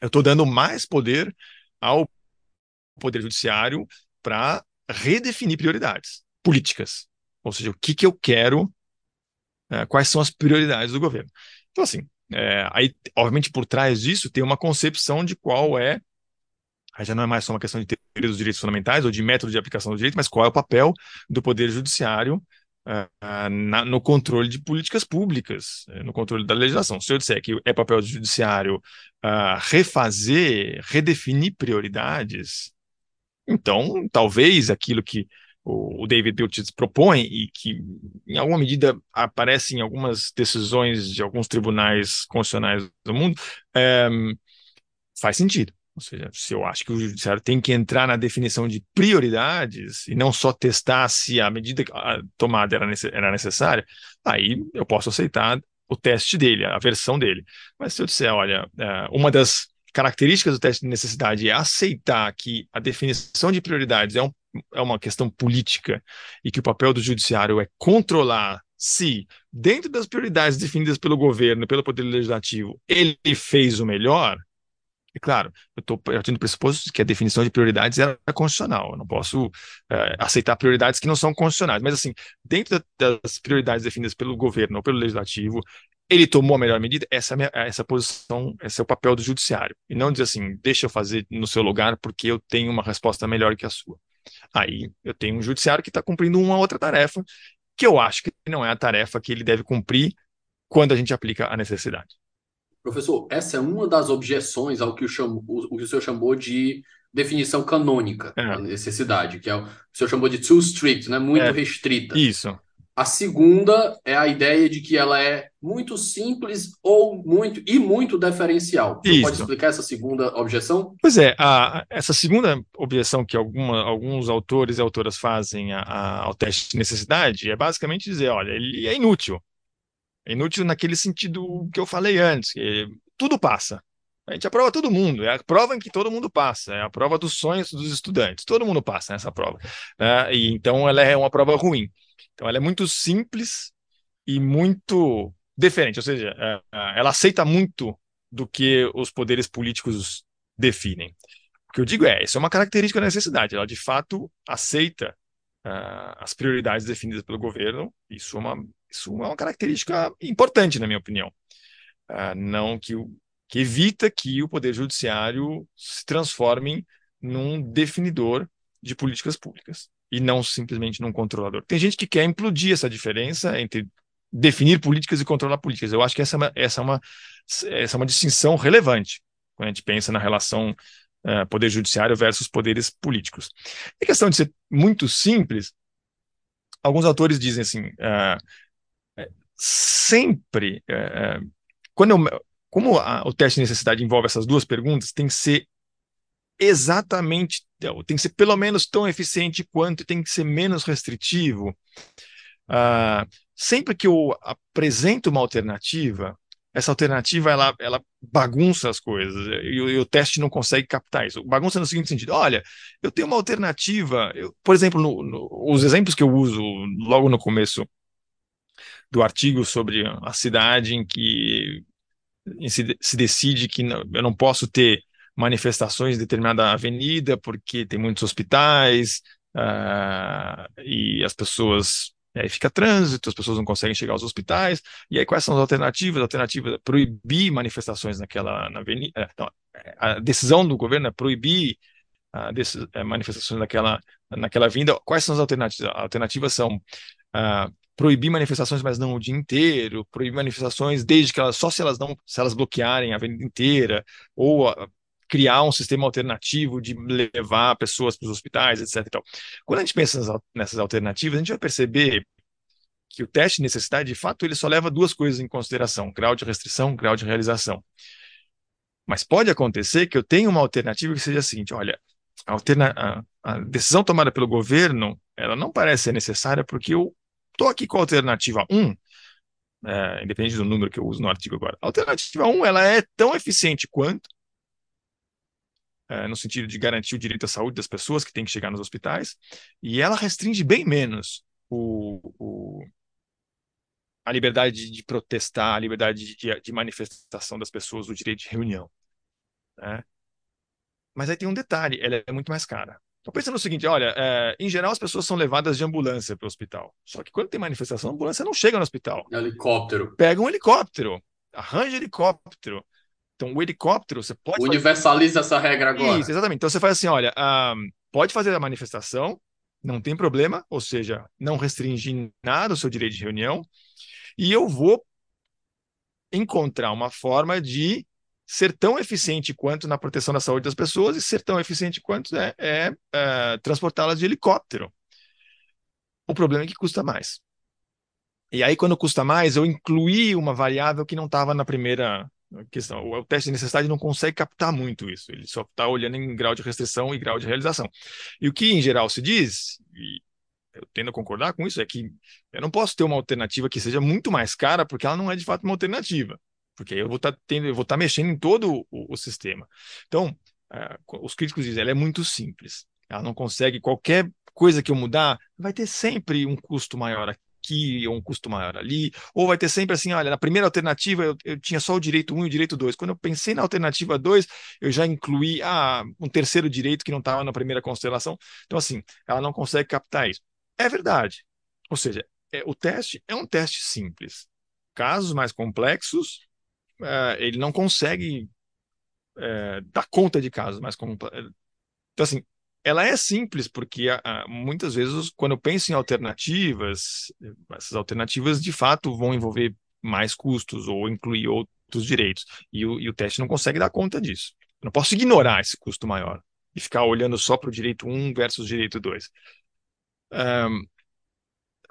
eu estou dando mais poder ao Poder Judiciário para redefinir prioridades políticas. Ou seja, o que, que eu quero, é, quais são as prioridades do governo. Então, assim, é, aí, obviamente, por trás disso tem uma concepção de qual é Aí já não é mais só uma questão de teoria dos direitos fundamentais ou de método de aplicação do direito, mas qual é o papel do Poder Judiciário uh, na, no controle de políticas públicas, uh, no controle da legislação. Se eu disser que é papel do Judiciário uh, refazer, redefinir prioridades, então talvez aquilo que o, David Piltz propõe e que, em alguma medida, aparece em algumas decisões de alguns tribunais constitucionais do mundo, eh, faz sentido. Ou seja, se eu acho que o judiciário tem que entrar na definição de prioridades e não só testar se a medida tomada era, necessária, aí eu posso aceitar o teste dele, a versão dele. Mas se eu disser, olha, é, uma das características do teste de necessidade é aceitar que a definição de prioridades é, um, é uma questão política e que o papel do judiciário é controlar se, dentro das prioridades definidas pelo governo, pelo Poder Legislativo, ele fez o melhor, e claro, eu estou partindo do pressuposto que a definição de prioridades é constitucional. Eu não posso é, aceitar prioridades que não são constitucionais. Mas, assim, dentro das prioridades definidas pelo governo ou pelo legislativo, ele tomou a melhor medida, essa, é essa posição, esse é o papel do judiciário. E não dizer assim, deixa eu fazer no seu lugar porque eu tenho uma resposta melhor que a sua. Aí eu tenho um judiciário que está cumprindo uma outra tarefa, que eu acho que não é a tarefa que ele deve cumprir quando a gente aplica a necessidade. Professor, essa é uma das objeções ao que o, chamo, o, o que o senhor chamou de definição canônica É. da necessidade, que é o, o senhor chamou de too strict, né? Muito É. restrita. Isso. A segunda é a ideia de que ela é muito simples ou muito e muito deferencial. Você pode explicar essa segunda objeção? Pois é, a- essa segunda objeção que alguma- alguns autores e autoras fazem a- a- ao teste de necessidade é basicamente dizer, olha, ele é inútil. É inútil naquele sentido que eu falei antes, que tudo passa. A gente aprova todo mundo, é a prova em que todo mundo passa, é a prova dos sonhos dos estudantes, todo mundo passa nessa prova. né? E então ela é uma prova ruim. Então ela é muito simples e muito diferente, ou seja, é, é, ela aceita muito do que os poderes políticos definem. O que eu digo é, isso é uma característica da necessidade, ela de fato aceita ah, as prioridades definidas pelo governo, isso é uma, isso é uma característica importante, na minha opinião. Ah, não que, que evita que o poder judiciário se transforme num definidor de políticas públicas e não simplesmente num controlador. Tem gente que quer implodir essa diferença entre definir políticas e controlar políticas. Eu acho que essa é uma, essa é uma, essa é uma distinção relevante quando a gente pensa na relação eh, poder judiciário versus poderes políticos. Em questão de ser muito simples, alguns autores dizem assim, eh, sempre, eh, eh, quando eu- como a- o teste de necessidade envolve essas duas perguntas, tem que ser exatamente, tem que ser pelo menos tão eficiente quanto tem que ser menos restritivo. Ah, sempre que eu apresento uma alternativa, essa alternativa ela, ela bagunça as coisas e, o- e o teste não consegue captar isso. Bagunça no seguinte sentido: olha, eu tenho uma alternativa, eu- por exemplo, no- no- os exemplos que eu uso logo no começo do artigo sobre a cidade em que se, decide que não- eu não posso ter manifestações em determinada avenida porque tem muitos hospitais ah, e as pessoas aí fica trânsito, as pessoas não conseguem chegar aos hospitais. E aí quais são as alternativas? Alternativa é proibir manifestações naquela na avenida. eh, não, a decisão do governo é proibir ah, desses, eh, manifestações naquela naquela vinda. Quais são as alternativas? Alternativas são ah, proibir manifestações, mas não o dia inteiro, proibir manifestações desde que elas só se elas não se elas bloquearem a avenida inteira, ou ah, criar um sistema alternativo de levar pessoas para os hospitais, etc. e tal. Quando a gente pensa nessas al- nessas alternativas, a gente vai perceber que o teste de necessidade, de fato, ele só leva duas coisas em consideração: grau de restrição, grau de realização. Mas pode acontecer que eu tenha uma alternativa que seja a seguinte: olha, a, a- a decisão tomada pelo governo, ela não parece ser necessária porque eu estou aqui com a alternativa 1, é, independente do número que eu uso no artigo agora. A alternativa 1, ela é tão eficiente quanto, é, no sentido de garantir o direito à saúde das pessoas que têm que chegar nos hospitais, e ela restringe bem menos o, o- a liberdade de, protestar, a liberdade de, de manifestação das pessoas, o direito de reunião. né? Mas aí tem um detalhe, ela é muito mais cara. Então pensa no seguinte, olha, é, em geral as pessoas são levadas de ambulância para o hospital. Só que quando tem manifestação, a ambulância não chega no hospital. Helicóptero. Pega um helicóptero, arranja helicóptero. Então o helicóptero você pode fazer... Universaliza essa regra agora. Isso, exatamente. Então você faz assim, olha, ah, pode fazer a manifestação, não tem problema, ou seja, não restringe em nada o seu direito de reunião, e eu vou encontrar uma forma de ser tão eficiente quanto na proteção da saúde das pessoas e ser tão eficiente quanto é, é, é, transportá-las de helicóptero. O problema é que custa mais. E aí, quando custa mais, eu incluí uma variável que não estava na primeira questão. O, teste de necessidade não consegue captar muito isso. Ele só está olhando em grau de restrição e grau de realização. E o que, em geral, se diz, e eu tendo a concordar com isso, é que eu não posso ter uma alternativa que seja muito mais cara, porque ela não é de fato uma alternativa. Porque eu vou estar tendo, eu vou estar mexendo em todo o, o sistema. Então, eh, os críticos dizem, ela é muito simples. Ela não consegue qualquer coisa que eu mudar, vai ter sempre um custo maior aqui ou um custo maior ali, ou vai ter sempre assim, olha, na primeira alternativa eu, eu tinha só o direito 1 e o direito 2. Quando eu pensei na alternativa 2, eu já incluí ah, um terceiro direito que não estava na primeira constelação. Então, assim, ela não consegue captar isso. É verdade. Ou seja, é, o teste é um teste simples. Casos mais complexos, é, ele não consegue é, dar conta de casos mais complexos. Então, assim, ela é simples, porque a, muitas vezes, quando eu penso em alternativas, essas alternativas de fato vão envolver mais custos ou incluir outros direitos. E o, e o teste não consegue dar conta disso. Eu não posso ignorar esse custo maior e ficar olhando só para o direito 1 versus direito 2. Um,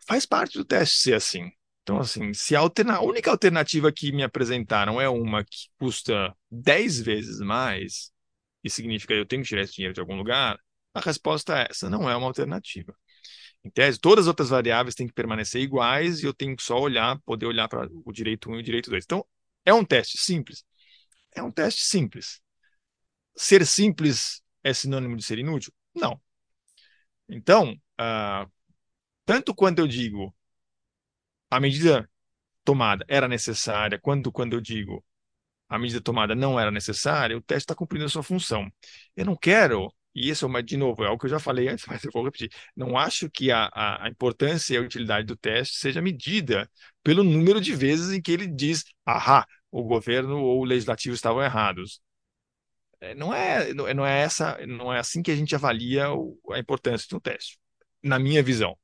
faz parte do teste ser assim. Então, assim, se a, alterna... a única alternativa que me apresentaram é uma que custa 10 vezes mais, e significa eu tenho que tirar esse dinheiro de algum lugar, a resposta é essa, não é uma alternativa. Em tese, todas as outras variáveis têm que permanecer iguais e eu tenho que só olhar, poder olhar para o direito 1 e o direito 2. Então, é um teste simples? É um teste simples. Ser simples é sinônimo de ser inútil? Não. Então, uh, tanto quando eu digo a medida tomada era necessária, quanto quando eu digo a medida tomada não era necessária, o teste está cumprindo a sua função. Eu não quero e isso, é de novo, é o que eu já falei antes, mas eu vou repetir. Não acho que a, a, a, importância e a utilidade do teste seja medida pelo número de vezes em que ele diz, ahá, o governo ou o legislativo estavam errados. É, não é, não é essa, não é assim que a gente avalia a importância de um teste, na minha visão.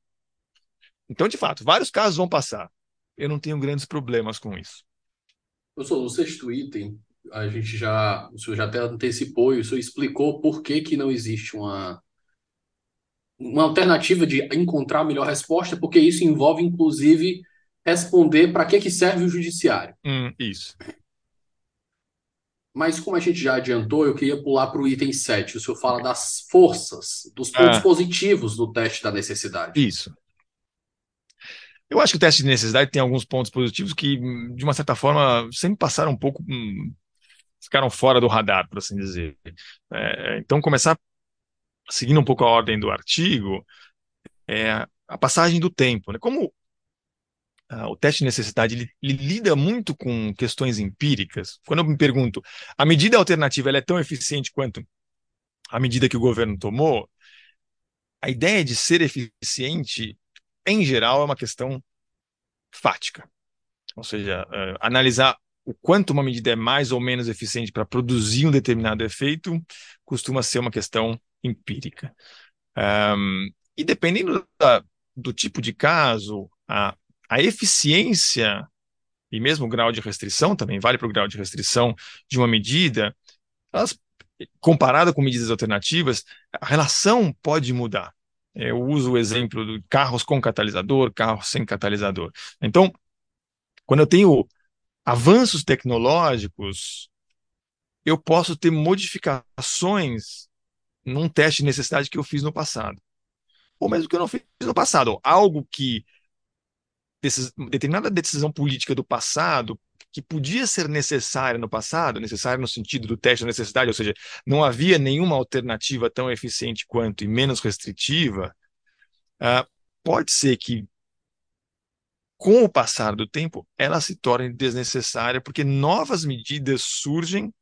Então, de fato, vários casos vão passar. Eu não tenho grandes problemas com isso. Professor, no sexto item, a gente já, o senhor já até antecipou e o senhor explicou por que, que não existe uma, uma alternativa de encontrar a melhor resposta, porque isso envolve, inclusive, responder para que, que serve o judiciário. Hum, isso. Mas como a gente já adiantou, eu queria pular para o item 7. O senhor fala das forças, dos pontos ah. positivos do teste da necessidade. Isso. Eu acho que o teste de necessidade tem alguns pontos positivos que, de uma certa forma, sempre passaram um pouco hum, ficaram fora do radar, por assim dizer. É, então, começar seguindo um pouco a ordem do artigo, é a passagem do tempo. Né? Como ah, o teste de necessidade ele, ele, lida muito com questões empíricas, quando eu me pergunto, a medida alternativa é tão eficiente quanto a medida que o governo tomou, a ideia de ser eficiente, em geral, é uma questão fática. Ou seja, uh, analisar o quanto uma medida é mais ou menos eficiente para produzir um determinado efeito costuma ser uma questão empírica. Um, e dependendo da, do tipo de caso, a, a eficiência e mesmo o grau de restrição, também vale para o grau de restrição de uma medida, elas, comparada com medidas alternativas, a relação pode mudar. Eu uso o exemplo de carros com catalisador, carros sem catalisador. Então, quando eu tenho avanços tecnológicos, eu posso ter modificações num teste de necessidade que eu fiz no passado. Ou mesmo que eu não fiz no passado. Algo que determinada decisão política do passado que podia ser necessária no passado, necessária no sentido do teste da necessidade, ou seja, não havia nenhuma alternativa tão eficiente quanto e menos restritiva, uh, pode ser que com o passar do tempo, ela se torna desnecessária porque novas medidas surgem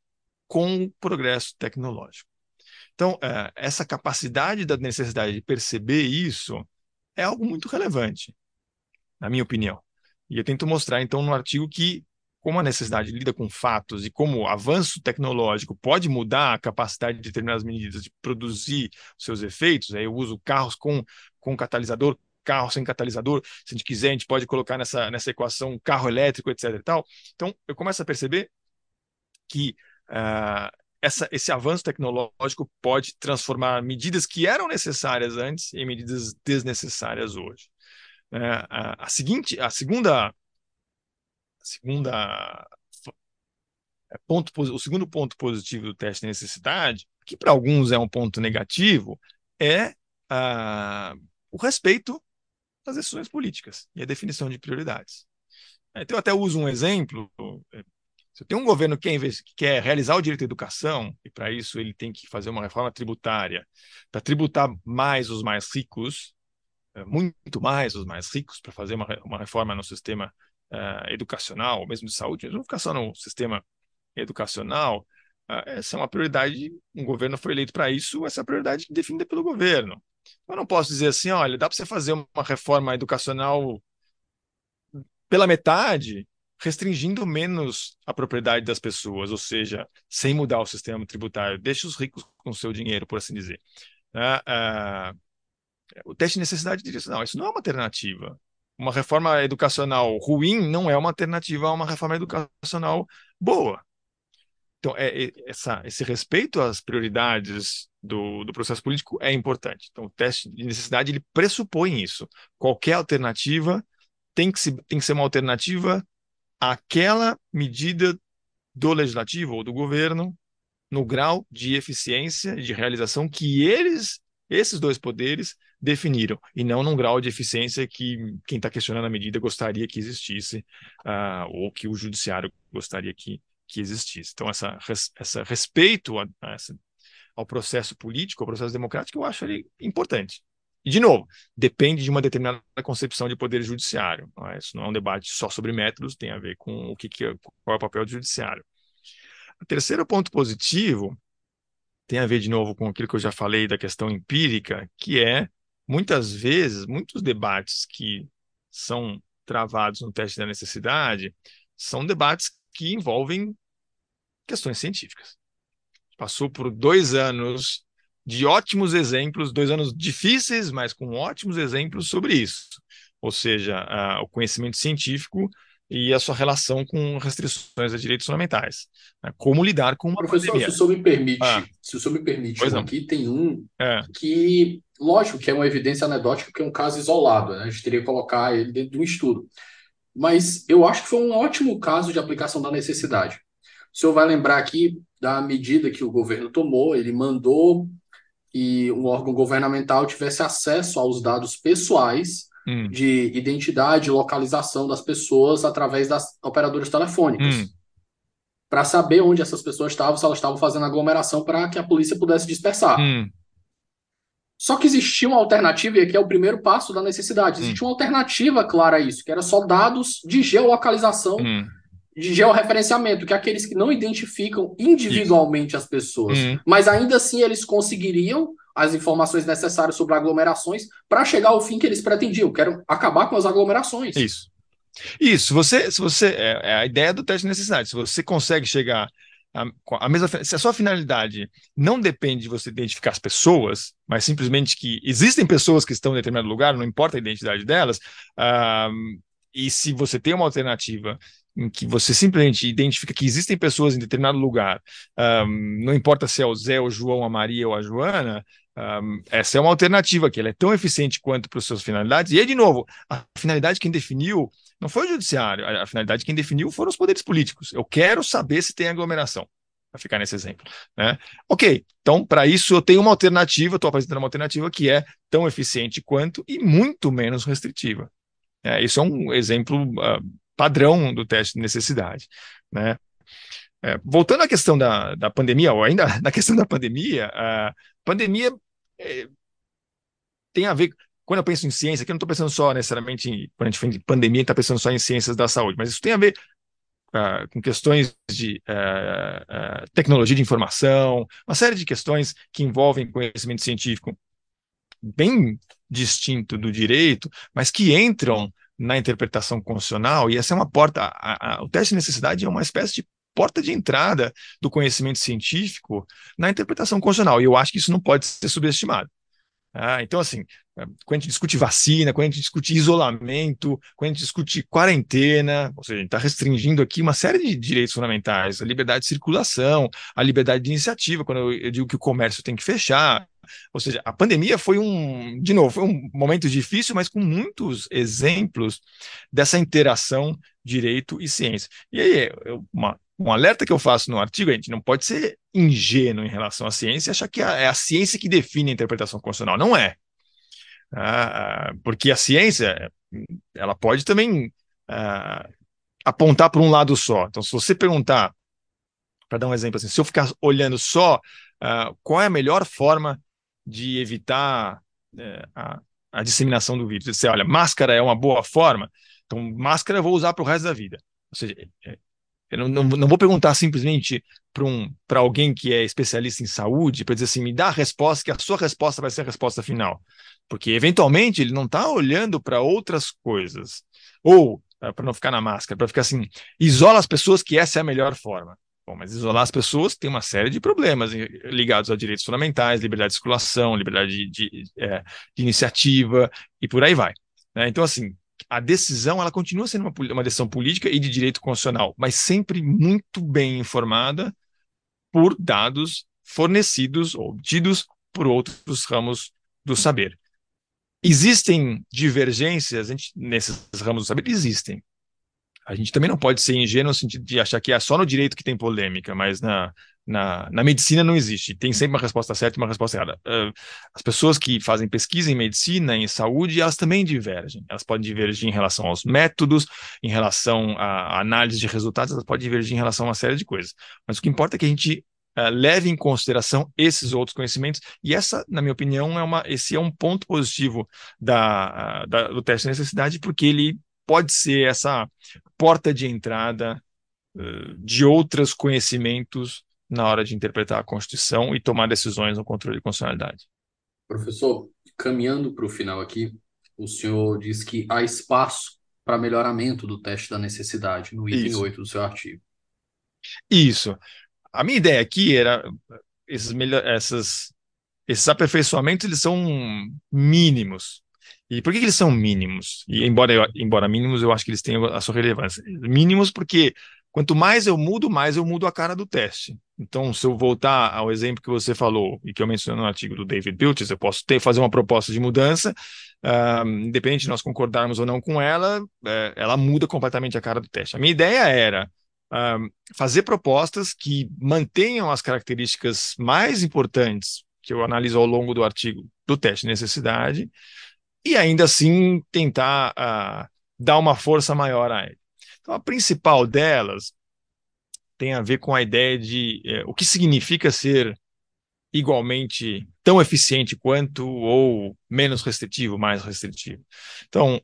com o progresso tecnológico. Então, é, essa capacidade da necessidade de perceber isso é algo muito relevante, na minha opinião. E eu tento mostrar, então, no artigo que, como a necessidade lida com fatos e como o avanço tecnológico pode mudar a capacidade de determinadas medidas de produzir seus efeitos, aí eu uso carros com, com catalisador carro sem catalisador, se a gente quiser, a gente pode colocar nessa, nessa equação carro elétrico, etc. E tal. Então, eu começo a perceber que uh, essa, esse avanço tecnológico pode transformar medidas que eram necessárias antes em medidas desnecessárias hoje. Uh, a, a, seguinte, a segunda, segunda é, ponto, o segundo ponto positivo do teste de necessidade, que para alguns é um ponto negativo, é uh, o respeito das decisões políticas e a definição de prioridades. Então, eu até uso um exemplo. É, se tem um governo que quer, que quer realizar o direito à educação, e para isso ele tem que fazer uma reforma tributária, para tributar mais os mais ricos, é, muito mais os mais ricos, para fazer uma, uma reforma no sistema uh, educacional, ou mesmo de saúde, mesmo ficar só no sistema educacional, uh, essa é uma prioridade, um governo foi eleito para isso, essa é a prioridade definida pelo governo. Eu não posso dizer assim, olha, dá para você fazer uma reforma educacional pela metade, restringindo menos a propriedade das pessoas, ou seja, sem mudar o sistema tributário. Deixa os ricos com seu dinheiro, por assim dizer. né, uh, o teste de necessidade diria não, isso não é uma alternativa. Uma reforma educacional ruim não é uma alternativa a uma reforma educacional boa. Então, é, é, essa, esse respeito às prioridades do, do processo político é importante. Então, o teste de necessidade ele pressupõe isso. Qualquer alternativa tem que, se, tem que ser uma alternativa àquela medida do legislativo ou do governo no grau de eficiência de realização que eles, esses dois poderes, definiram, e não num grau de eficiência que quem está questionando a medida gostaria que existisse, uh, ou que o judiciário gostaria que, que existisse. Então, essa, essa respeito a, a essa, ao processo político, ao processo democrático, eu acho ele importante. E, de novo, depende de uma determinada concepção de poder judiciário. Não é? Isso não é um debate só sobre métodos, tem a ver com o que, que é, qual é o papel do judiciário. O terceiro ponto positivo tem a ver, de novo, com aquilo que eu já falei da questão empírica, que é, muitas vezes, muitos debates que são travados no teste da necessidade são debates que envolvem questões científicas. Passou por dois anos de ótimos exemplos, dois anos difíceis, mas com ótimos exemplos sobre isso. Ou seja, a, o conhecimento científico e a sua relação com restrições a direitos fundamentais. Né? Como lidar com uma Professor, pandemia. se o senhor me permite, ah. se o senhor me permite, um aqui tem um é. que, lógico que é uma evidência anedótica, porque é um caso isolado, né? a gente teria que colocar ele dentro de um estudo. Mas eu acho que foi um ótimo caso de aplicação da necessidade. O senhor vai lembrar aqui da medida que o governo tomou, ele mandou que um órgão governamental tivesse acesso aos dados pessoais hum. de identidade e localização das pessoas através das operadoras telefônicas. Hum. Para saber onde essas pessoas estavam, se elas estavam fazendo aglomeração para que a polícia pudesse dispersar. Hum. Só que existia uma alternativa, e aqui é o primeiro passo da necessidade. Existia hum. uma alternativa clara a isso, que era só dados de geolocalização hum de georreferenciamento, que é aqueles que não identificam individualmente Isso. as pessoas, uhum. mas ainda assim eles conseguiriam as informações necessárias sobre aglomerações para chegar ao fim que eles pretendiam, que era acabar com as aglomerações. Isso. Isso, você, se você é, é a ideia do teste de necessidade. Se você consegue chegar a, a mesma, se a sua finalidade não depende de você identificar as pessoas, mas simplesmente que existem pessoas que estão em determinado lugar, não importa a identidade delas, uh, e se você tem uma alternativa em que você simplesmente identifica que existem pessoas em determinado lugar, um, não importa se é o Zé, o João, a Maria ou a Joana, um, essa é uma alternativa que ela é tão eficiente quanto para as suas finalidades. E aí, de novo, a finalidade quem definiu não foi o judiciário, a finalidade quem definiu foram os poderes políticos. Eu quero saber se tem aglomeração para ficar nesse exemplo. Né? Ok, então para isso eu tenho uma alternativa, estou apresentando uma alternativa que é tão eficiente quanto e muito menos restritiva. É, isso é um exemplo uh, padrão do teste de necessidade. Né? É, voltando à questão da, da pandemia, ou ainda na questão da pandemia, a pandemia é, tem a ver. Quando eu penso em ciência, aqui eu não estou pensando só necessariamente em, quando a gente fala de pandemia, está pensando só em ciências da saúde, mas isso tem a ver uh, com questões de uh, uh, tecnologia de informação, uma série de questões que envolvem conhecimento científico bem distinto do direito, mas que entram na interpretação constitucional, e essa é uma porta, a, a, o teste de necessidade é uma espécie de porta de entrada do conhecimento científico na interpretação constitucional, e eu acho que isso não pode ser subestimado. Ah, então, assim, quando a gente discute vacina, quando a gente discute isolamento, quando a gente discute quarentena, ou seja, a gente está restringindo aqui uma série de direitos fundamentais, a liberdade de circulação, a liberdade de iniciativa, quando eu digo que o comércio tem que fechar, ou seja, a pandemia foi um, de novo, foi um momento difícil, mas com muitos exemplos dessa interação direito e ciência. E aí, uma, um alerta que eu faço no artigo, a gente não pode ser ingênuo em relação à ciência e achar que é a ciência que define a interpretação constitucional. Não é. Ah, porque a ciência, ela pode também ah, apontar para um lado só. Então, se você perguntar, para dar um exemplo assim, se eu ficar olhando só ah, qual é a melhor forma de evitar é, a, a, disseminação do vírus. Você olha, máscara é uma boa forma, então máscara eu vou usar para o resto da vida. Ou seja, é, eu não, não, não vou perguntar simplesmente para um, alguém que é especialista em saúde, para dizer assim, me dá a resposta, que a sua resposta vai ser a resposta final. Porque, eventualmente, ele não está olhando para outras coisas. Ou, para não ficar na máscara, para ficar assim, isola as pessoas que essa é a melhor forma. Bom, mas isolar as pessoas tem uma série de problemas ligados a direitos fundamentais, liberdade de circulação, liberdade de, de, é, de iniciativa e por aí vai. Né? Então, assim, a decisão ela continua sendo uma, uma decisão política e de direito constitucional, mas sempre muito bem informada por dados fornecidos ou obtidos por outros ramos do saber. Existem divergências nesses ramos do saber? Existem. A gente também não pode ser ingênuo no sentido de achar que é só no direito que tem polêmica, mas na, na, na medicina não existe. Tem sempre uma resposta certa e uma resposta errada. Uh, as pessoas que fazem pesquisa em medicina, em saúde, elas também divergem. Elas podem divergir em relação aos métodos, em relação à análise de resultados, elas podem divergir em relação a uma série de coisas. Mas o que importa é que a gente uh, leve em consideração esses outros conhecimentos, e essa, na minha opinião, é uma, esse é um ponto positivo da, da do teste de necessidade, porque ele pode ser essa porta de entrada de outros conhecimentos na hora de interpretar a Constituição e tomar decisões no controle de constitucionalidade. Professor, caminhando para o final aqui, o senhor diz que há espaço para melhoramento do teste da necessidade no item Isso. 8 do seu artigo. Isso. A minha ideia aqui era esses, essas, esses aperfeiçoamentos eles são mínimos. E por que, que eles são mínimos? E embora, embora mínimos, eu acho que eles têm a sua relevância. Mínimos porque Quanto mais eu mudo, mais eu mudo a cara do teste. Então, se eu voltar ao exemplo que você falou e que eu mencionei no artigo do David Bilches, eu posso ter, fazer uma proposta de mudança, uh, independente de nós concordarmos ou não com ela, uh, ela muda completamente a cara do teste. A minha ideia era uh, fazer propostas que mantenham as características mais importantes que eu analiso ao longo do artigo do teste de necessidade e ainda assim tentar ah, dar uma força maior a ele. Então, a principal delas tem a ver com a ideia de é, o que significa ser igualmente tão eficiente quanto ou menos restritivo, mais restritivo. Então,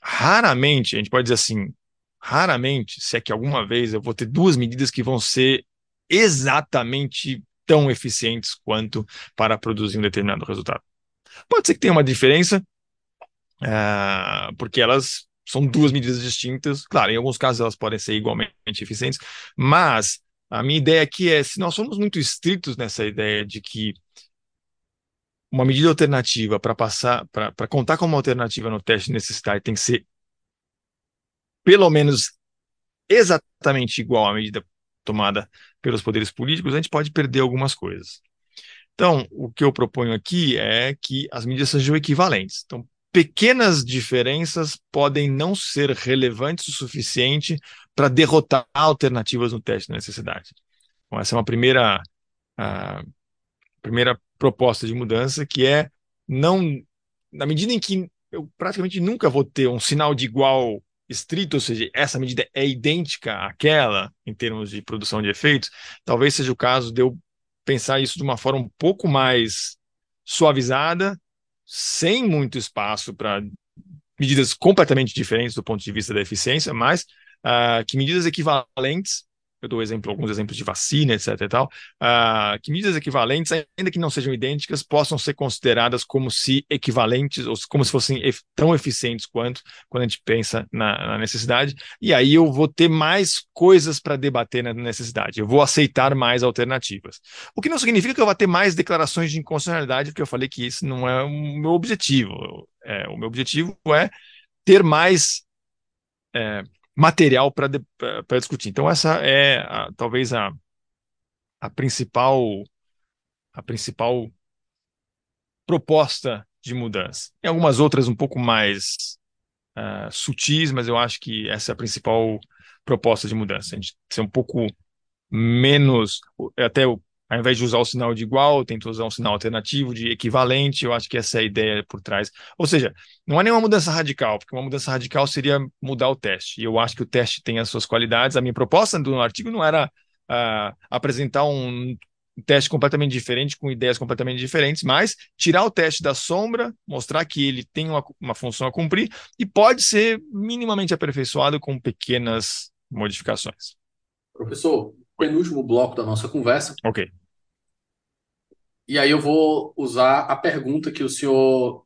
raramente, a gente pode dizer assim, raramente, se é que alguma vez eu vou ter duas medidas que vão ser exatamente tão eficientes quanto para produzir um determinado resultado. Pode ser que tenha uma diferença, uh, porque elas são duas medidas distintas. Claro, em alguns casos elas podem ser igualmente eficientes, mas a minha ideia aqui é: se nós somos muito estritos nessa ideia de que uma medida alternativa para passar, para contar como alternativa no teste de necessidade tem que ser pelo menos exatamente igual à medida tomada pelos poderes políticos, a gente pode perder algumas coisas. Então, o que eu proponho aqui é que as medidas sejam equivalentes. Então, pequenas diferenças podem não ser relevantes o suficiente para derrotar alternativas no teste de necessidade. Então, essa é uma primeira, primeira proposta de mudança, que é não, na medida em que eu praticamente nunca vou ter um sinal de igual estrito, ou seja, essa medida é idêntica àquela em termos de produção de efeitos, talvez seja o caso de eu pensar isso de uma forma um pouco mais suavizada sem muito espaço para medidas completamente diferentes do ponto de vista da eficiência, mas uh, que medidas equivalentes eu dou exemplo, alguns exemplos de vacina, etc. e tal, uh, que medidas equivalentes, ainda que não sejam idênticas, possam ser consideradas como se equivalentes, ou como se fossem tão eficientes quanto quando a gente pensa na, na necessidade, e aí eu vou ter mais coisas para debater na necessidade, eu vou aceitar mais alternativas. O que não significa que eu vá ter mais declarações de inconstitucionalidade, porque eu falei que isso não é o meu objetivo. É, o meu objetivo é ter mais. É, material para discutir. Então, essa é a, talvez a, a principal a principal proposta de mudança. Tem algumas outras um pouco mais uh, sutis, mas eu acho que essa é a principal proposta de mudança. A gente ser um pouco menos, até ao invés de usar o sinal de igual, tento usar um sinal alternativo de equivalente. Eu acho que essa é a ideia por trás. Ou seja, não é nenhuma mudança radical, porque uma mudança radical seria mudar o teste. E eu acho que o teste tem as suas qualidades. A minha proposta do artigo não era uh, apresentar um teste completamente diferente, com ideias completamente diferentes, mas tirar o teste da sombra, mostrar que ele tem uma, uma função a cumprir e pode ser minimamente aperfeiçoado com pequenas modificações. Professor, penúltimo bloco da nossa conversa. Ok. E aí eu vou usar a pergunta que o senhor.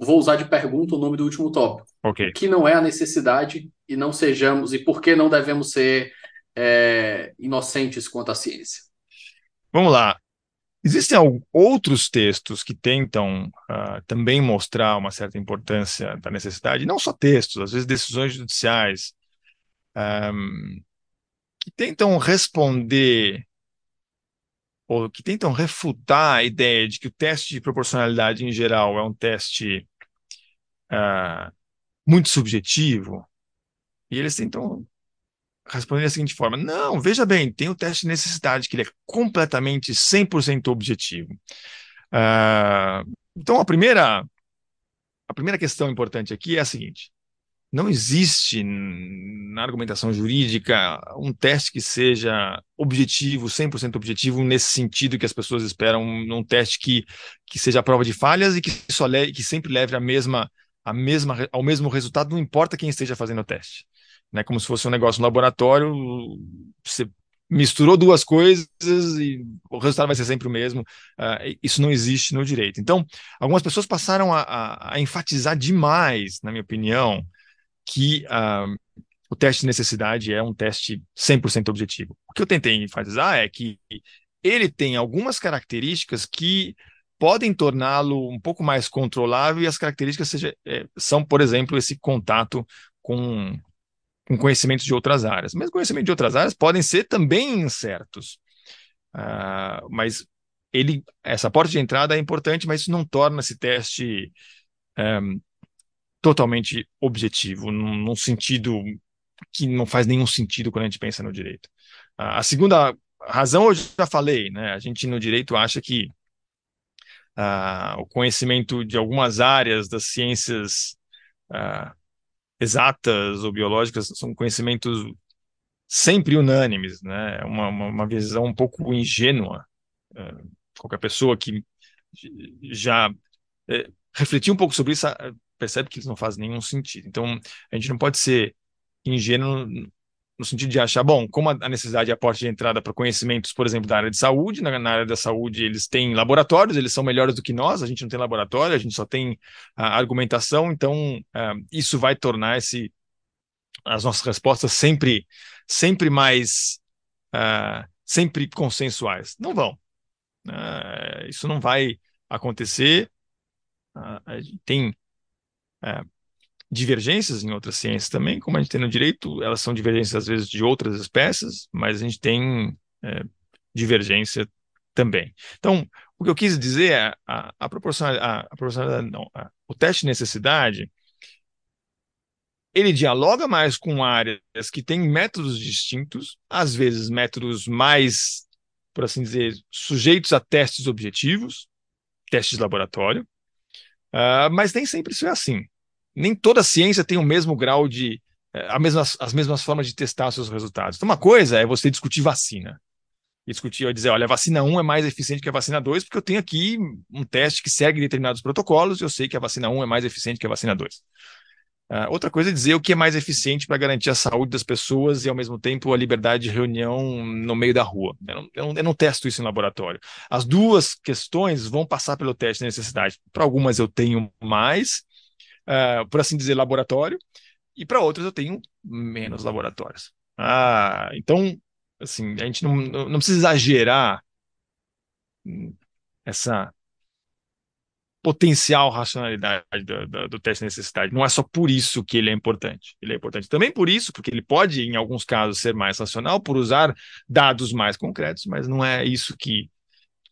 vou usar de pergunta o nome do último tópico. Ok. Que não é a necessidade e não sejamos, e por que não devemos ser é, inocentes quanto à ciência. Vamos lá. Existem outros textos que tentam uh, também mostrar uma certa importância da necessidade, não só textos, às vezes decisões judiciais, um, que tentam responder ou que tentam refutar a ideia de que o teste de proporcionalidade em geral é um teste uh, muito subjetivo, e eles tentam responder da seguinte forma: não, veja bem, tem o teste de necessidade, que ele é completamente 100% objetivo. Uh, então, a primeira, a primeira questão importante aqui é a seguinte: não existe na argumentação jurídica um teste que seja objetivo, 100% objetivo, nesse sentido que as pessoas esperam, um teste que, que seja a prova de falhas e que, só le que sempre leve a mesma, a mesma, ao mesmo resultado, não importa quem esteja fazendo o teste né? Como se fosse um negócio no laboratório, você misturou duas coisas e o resultado vai ser sempre o mesmo. Uh, isso não existe no direito. Então, algumas pessoas passaram a, a, a enfatizar demais, na minha opinião, que uh, o teste de necessidade é um teste 100% objetivo. O que eu tentei enfatizar é que ele tem algumas características que podem torná-lo um pouco mais controlável e as características seja, é, são, por exemplo, esse contato com com conhecimentos de outras áreas. Mas conhecimentos de outras áreas podem ser também incertos. Uh, mas ele, essa porta de entrada é importante, mas isso não torna esse teste um, totalmente objetivo, num, num, sentido que não faz nenhum sentido quando a gente pensa no direito. Uh, a segunda razão eu já falei, né? A gente no direito acha que uh, o conhecimento de algumas áreas das ciências uh, exatas ou biológicas são conhecimentos sempre unânimes, né? É uma, uma, uma visão um pouco ingênua. É, qualquer pessoa que já é, refletiu um pouco sobre isso percebe que isso não faz nenhum sentido. Então, a gente não pode ser ingênuo no sentido de achar, bom, como a necessidade é a porta de entrada para conhecimentos, por exemplo, da área de saúde, na, na, área da saúde eles têm laboratórios, eles são melhores do que nós, a gente não tem laboratório, a gente só tem a argumentação, então uh, isso vai tornar esse, as nossas respostas sempre, sempre mais, uh, sempre consensuais. Não vão. Uh, isso não vai acontecer. a tem divergências em outras ciências também, como a gente tem no direito, elas são divergências às vezes de outras espécies, mas a gente tem é, divergência também. Então, o que eu quis dizer é a, a proporcionalidade, a, a proporcionalidade não, a, o teste de necessidade, ele dialoga mais com áreas que têm métodos distintos, às vezes métodos mais, por assim dizer, sujeitos a testes objetivos, testes de laboratório, uh, mas nem sempre isso é assim nem toda ciência tem o mesmo grau de. Eh, a mesmas, as mesmas formas de testar seus resultados. Então, uma coisa é você discutir vacina. E discutir, dizer, olha, a vacina 1 é mais eficiente que a vacina 2, porque eu tenho aqui um teste que segue determinados protocolos e eu sei que a vacina 1 é mais eficiente que a vacina 2. Uh, ah, outra coisa é dizer o que é mais eficiente para garantir a saúde das pessoas e, ao mesmo tempo, a liberdade de reunião no meio da rua. Eu não, eu não, eu não testo isso em laboratório. As duas questões vão passar pelo teste de necessidade. Para algumas eu tenho mais, uh, por assim dizer, laboratório, e para outras eu tenho menos laboratórios. Ah, então, assim, a gente não, não precisa exagerar essa potencial racionalidade do, do, do, teste de necessidade. Não é só por isso que ele é importante. Ele é importante também por isso, porque ele pode, em alguns casos, ser mais racional, por usar dados mais concretos, mas não é isso que,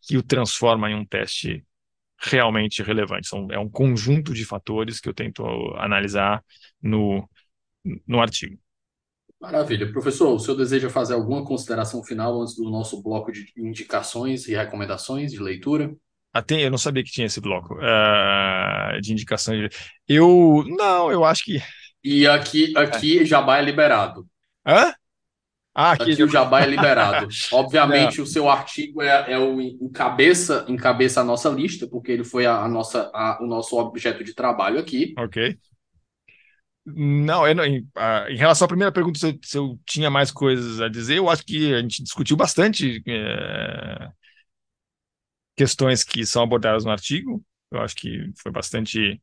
que o transforma em um teste realmente relevante. São, é um conjunto de fatores que eu tento analisar no, no artigo. Maravilha. Professor, o senhor deseja fazer alguma consideração final antes do nosso bloco de indicações e recomendações de leitura? Tem, eu não sabia que tinha esse bloco uh, de indicações. Eu. Não, eu acho que. E aqui, aqui é. Jabá é liberado. Hã? Ah, aqui, aqui o Jabá é liberado. Obviamente, Não. o seu artigo é, é o encabeça, encabeça a nossa lista, porque ele foi a, a nossa, a, o nosso objeto de trabalho aqui. Ok. Não, eu não em, a, em, relação à primeira pergunta, se eu, se eu, tinha mais coisas a dizer, eu acho que a gente discutiu bastante é, questões que são abordadas no artigo. Eu acho que foi bastante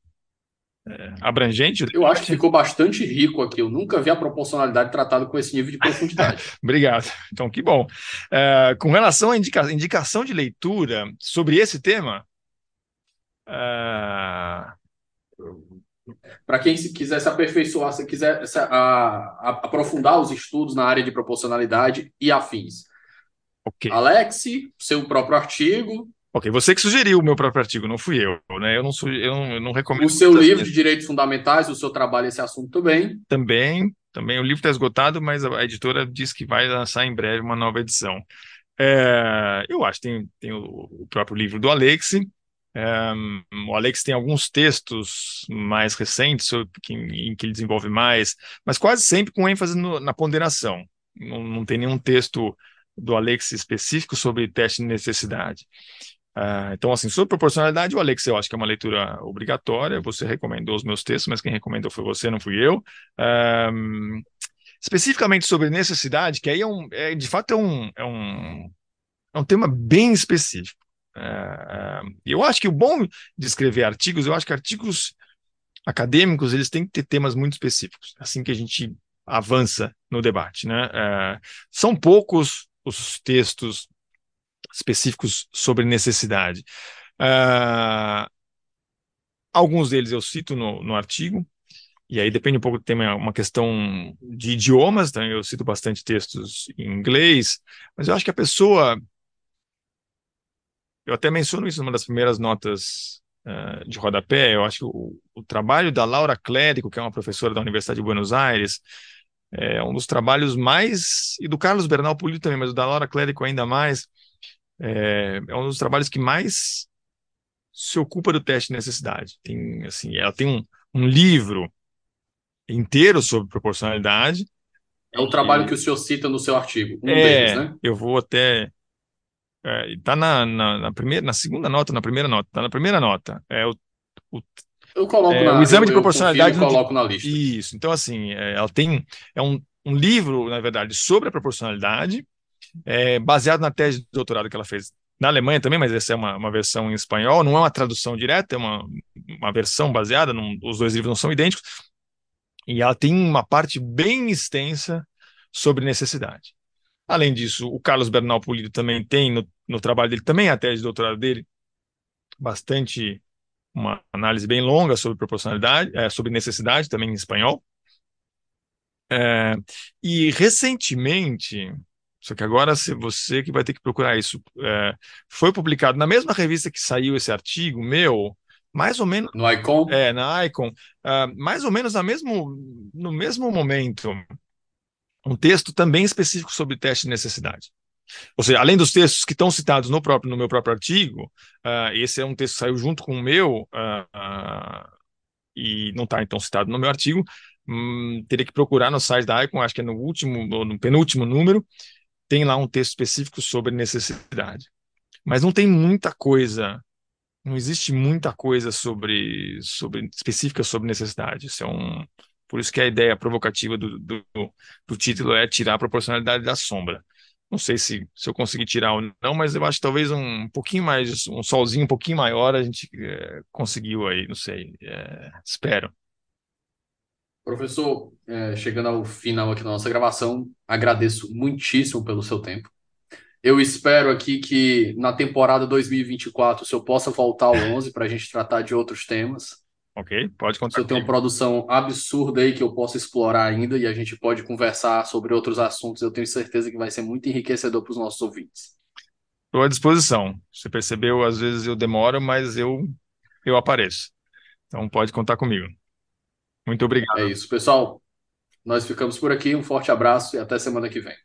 é, abrangente. Eu acho que ficou bastante rico aqui. Eu nunca vi a proporcionalidade tratada com esse nível de profundidade. Obrigado. Então, que bom. É, com relação à indica indicação de leitura sobre esse tema. É... Para quem se quiser se aperfeiçoar, se quiser se, a, a, aprofundar os estudos na área de proporcionalidade e afins. Okay. Alex, seu próprio artigo, Ok, você que sugeriu o meu próprio artigo, não fui eu, né? Eu não, eu não, eu não recomendo. O seu livro de direitos fundamentais, o seu trabalho esse assunto também. Também, também. O livro está esgotado, mas a editora diz que vai lançar em breve uma nova edição. É... eu acho que tem, tem o, próprio livro do Alex. É... o Alex tem alguns textos mais recentes sobre, que, em que ele desenvolve mais, mas quase sempre com ênfase no, na ponderação. Não, não tem nenhum texto do Alex específico sobre teste de necessidade. Uh, então, assim, sobre proporcionalidade, o Alex eu acho que é uma leitura obrigatória. Você recomendou os meus textos, mas quem recomendou foi você, não fui eu. Uh, especificamente sobre necessidade, que aí é um, é, de fato é um, é um, é um tema bem específico. Uh, eu acho que o bom de escrever artigos, eu acho que artigos acadêmicos eles têm que ter temas muito específicos, assim que a gente avança no debate, né? são poucos os textos específicos sobre necessidade. Uh, alguns deles eu cito no, no artigo, e aí depende um pouco do tema, uma questão de idiomas, então eu cito bastante textos em inglês, mas eu acho que a pessoa. Eu até menciono isso numa das primeiras notas uh, de rodapé. Eu acho que o, o, trabalho da Laura Clérico, que é uma professora da Universidade de Buenos Aires, é um dos trabalhos mais. e do Carlos Bernal Pulido também, mas o da Laura Clérico ainda mais é, é um dos trabalhos que mais se ocupa do teste de necessidade. Tem, assim, ela tem um, um livro inteiro sobre proporcionalidade. É o trabalho e... que o senhor cita no seu artigo, um é, deles, né? Eu vou até está é, na, na, na, primeira, na segunda nota, na primeira nota, está na primeira nota. É o, o eu coloco é, na, o exame de proporcionalidade. Eu coloco na lista. Isso. Então assim, é, ela tem é um, um livro, na verdade, sobre a proporcionalidade é, baseado na tese de doutorado que ela fez na Alemanha também, mas essa é uma, uma versão em espanhol, não é uma tradução direta, é uma, uma versão baseada, num, os dois livros não são idênticos, e ela tem uma parte bem extensa sobre necessidade. Além disso, o Carlos Bernal Pulido também tem, no, no trabalho dele, também a tese de doutorado dele, bastante, uma análise bem longa sobre proporcionalidade, é, sobre necessidade, também em espanhol. É, e recentemente, só que agora você que vai ter que procurar isso. É, foi publicado na mesma revista que saiu esse artigo meu, mais ou menos. No Icon? É, na Icon. Uh, mais ou menos na mesmo, no mesmo momento. Um texto também específico sobre teste de necessidade. Ou seja, além dos textos que estão citados no, próprio, no meu próprio artigo, uh, esse é um texto que saiu junto com o meu, uh, e não está então citado no meu artigo. Hum, teria que procurar no site da Icon, acho que é no último, no penúltimo número, tem lá um texto específico sobre necessidade. Mas não tem muita coisa, não existe muita coisa sobre, sobre específica sobre necessidade. Isso é um, por isso que a ideia provocativa do, do, do título é tirar a proporcionalidade da sombra. Não sei se, se eu conseguir tirar ou não, mas eu acho que talvez um pouquinho mais, um solzinho um pouquinho maior a gente é, conseguiu aí, não sei. É, espero. Professor, é, chegando ao final aqui da nossa gravação, agradeço muitíssimo pelo seu tempo. Eu espero aqui que na temporada 2024 o senhor possa voltar ao 11 para a gente tratar de outros temas. Ok, pode contar. O senhor tem uma produção absurda aí que eu posso explorar ainda e a gente pode conversar sobre outros assuntos. Eu tenho certeza que vai ser muito enriquecedor para os nossos ouvintes. Estou à disposição. Você percebeu, às vezes eu demoro, mas eu, eu apareço. Então pode contar comigo. Muito obrigado. É isso, pessoal. Nós ficamos por aqui. Um forte abraço e até semana que vem.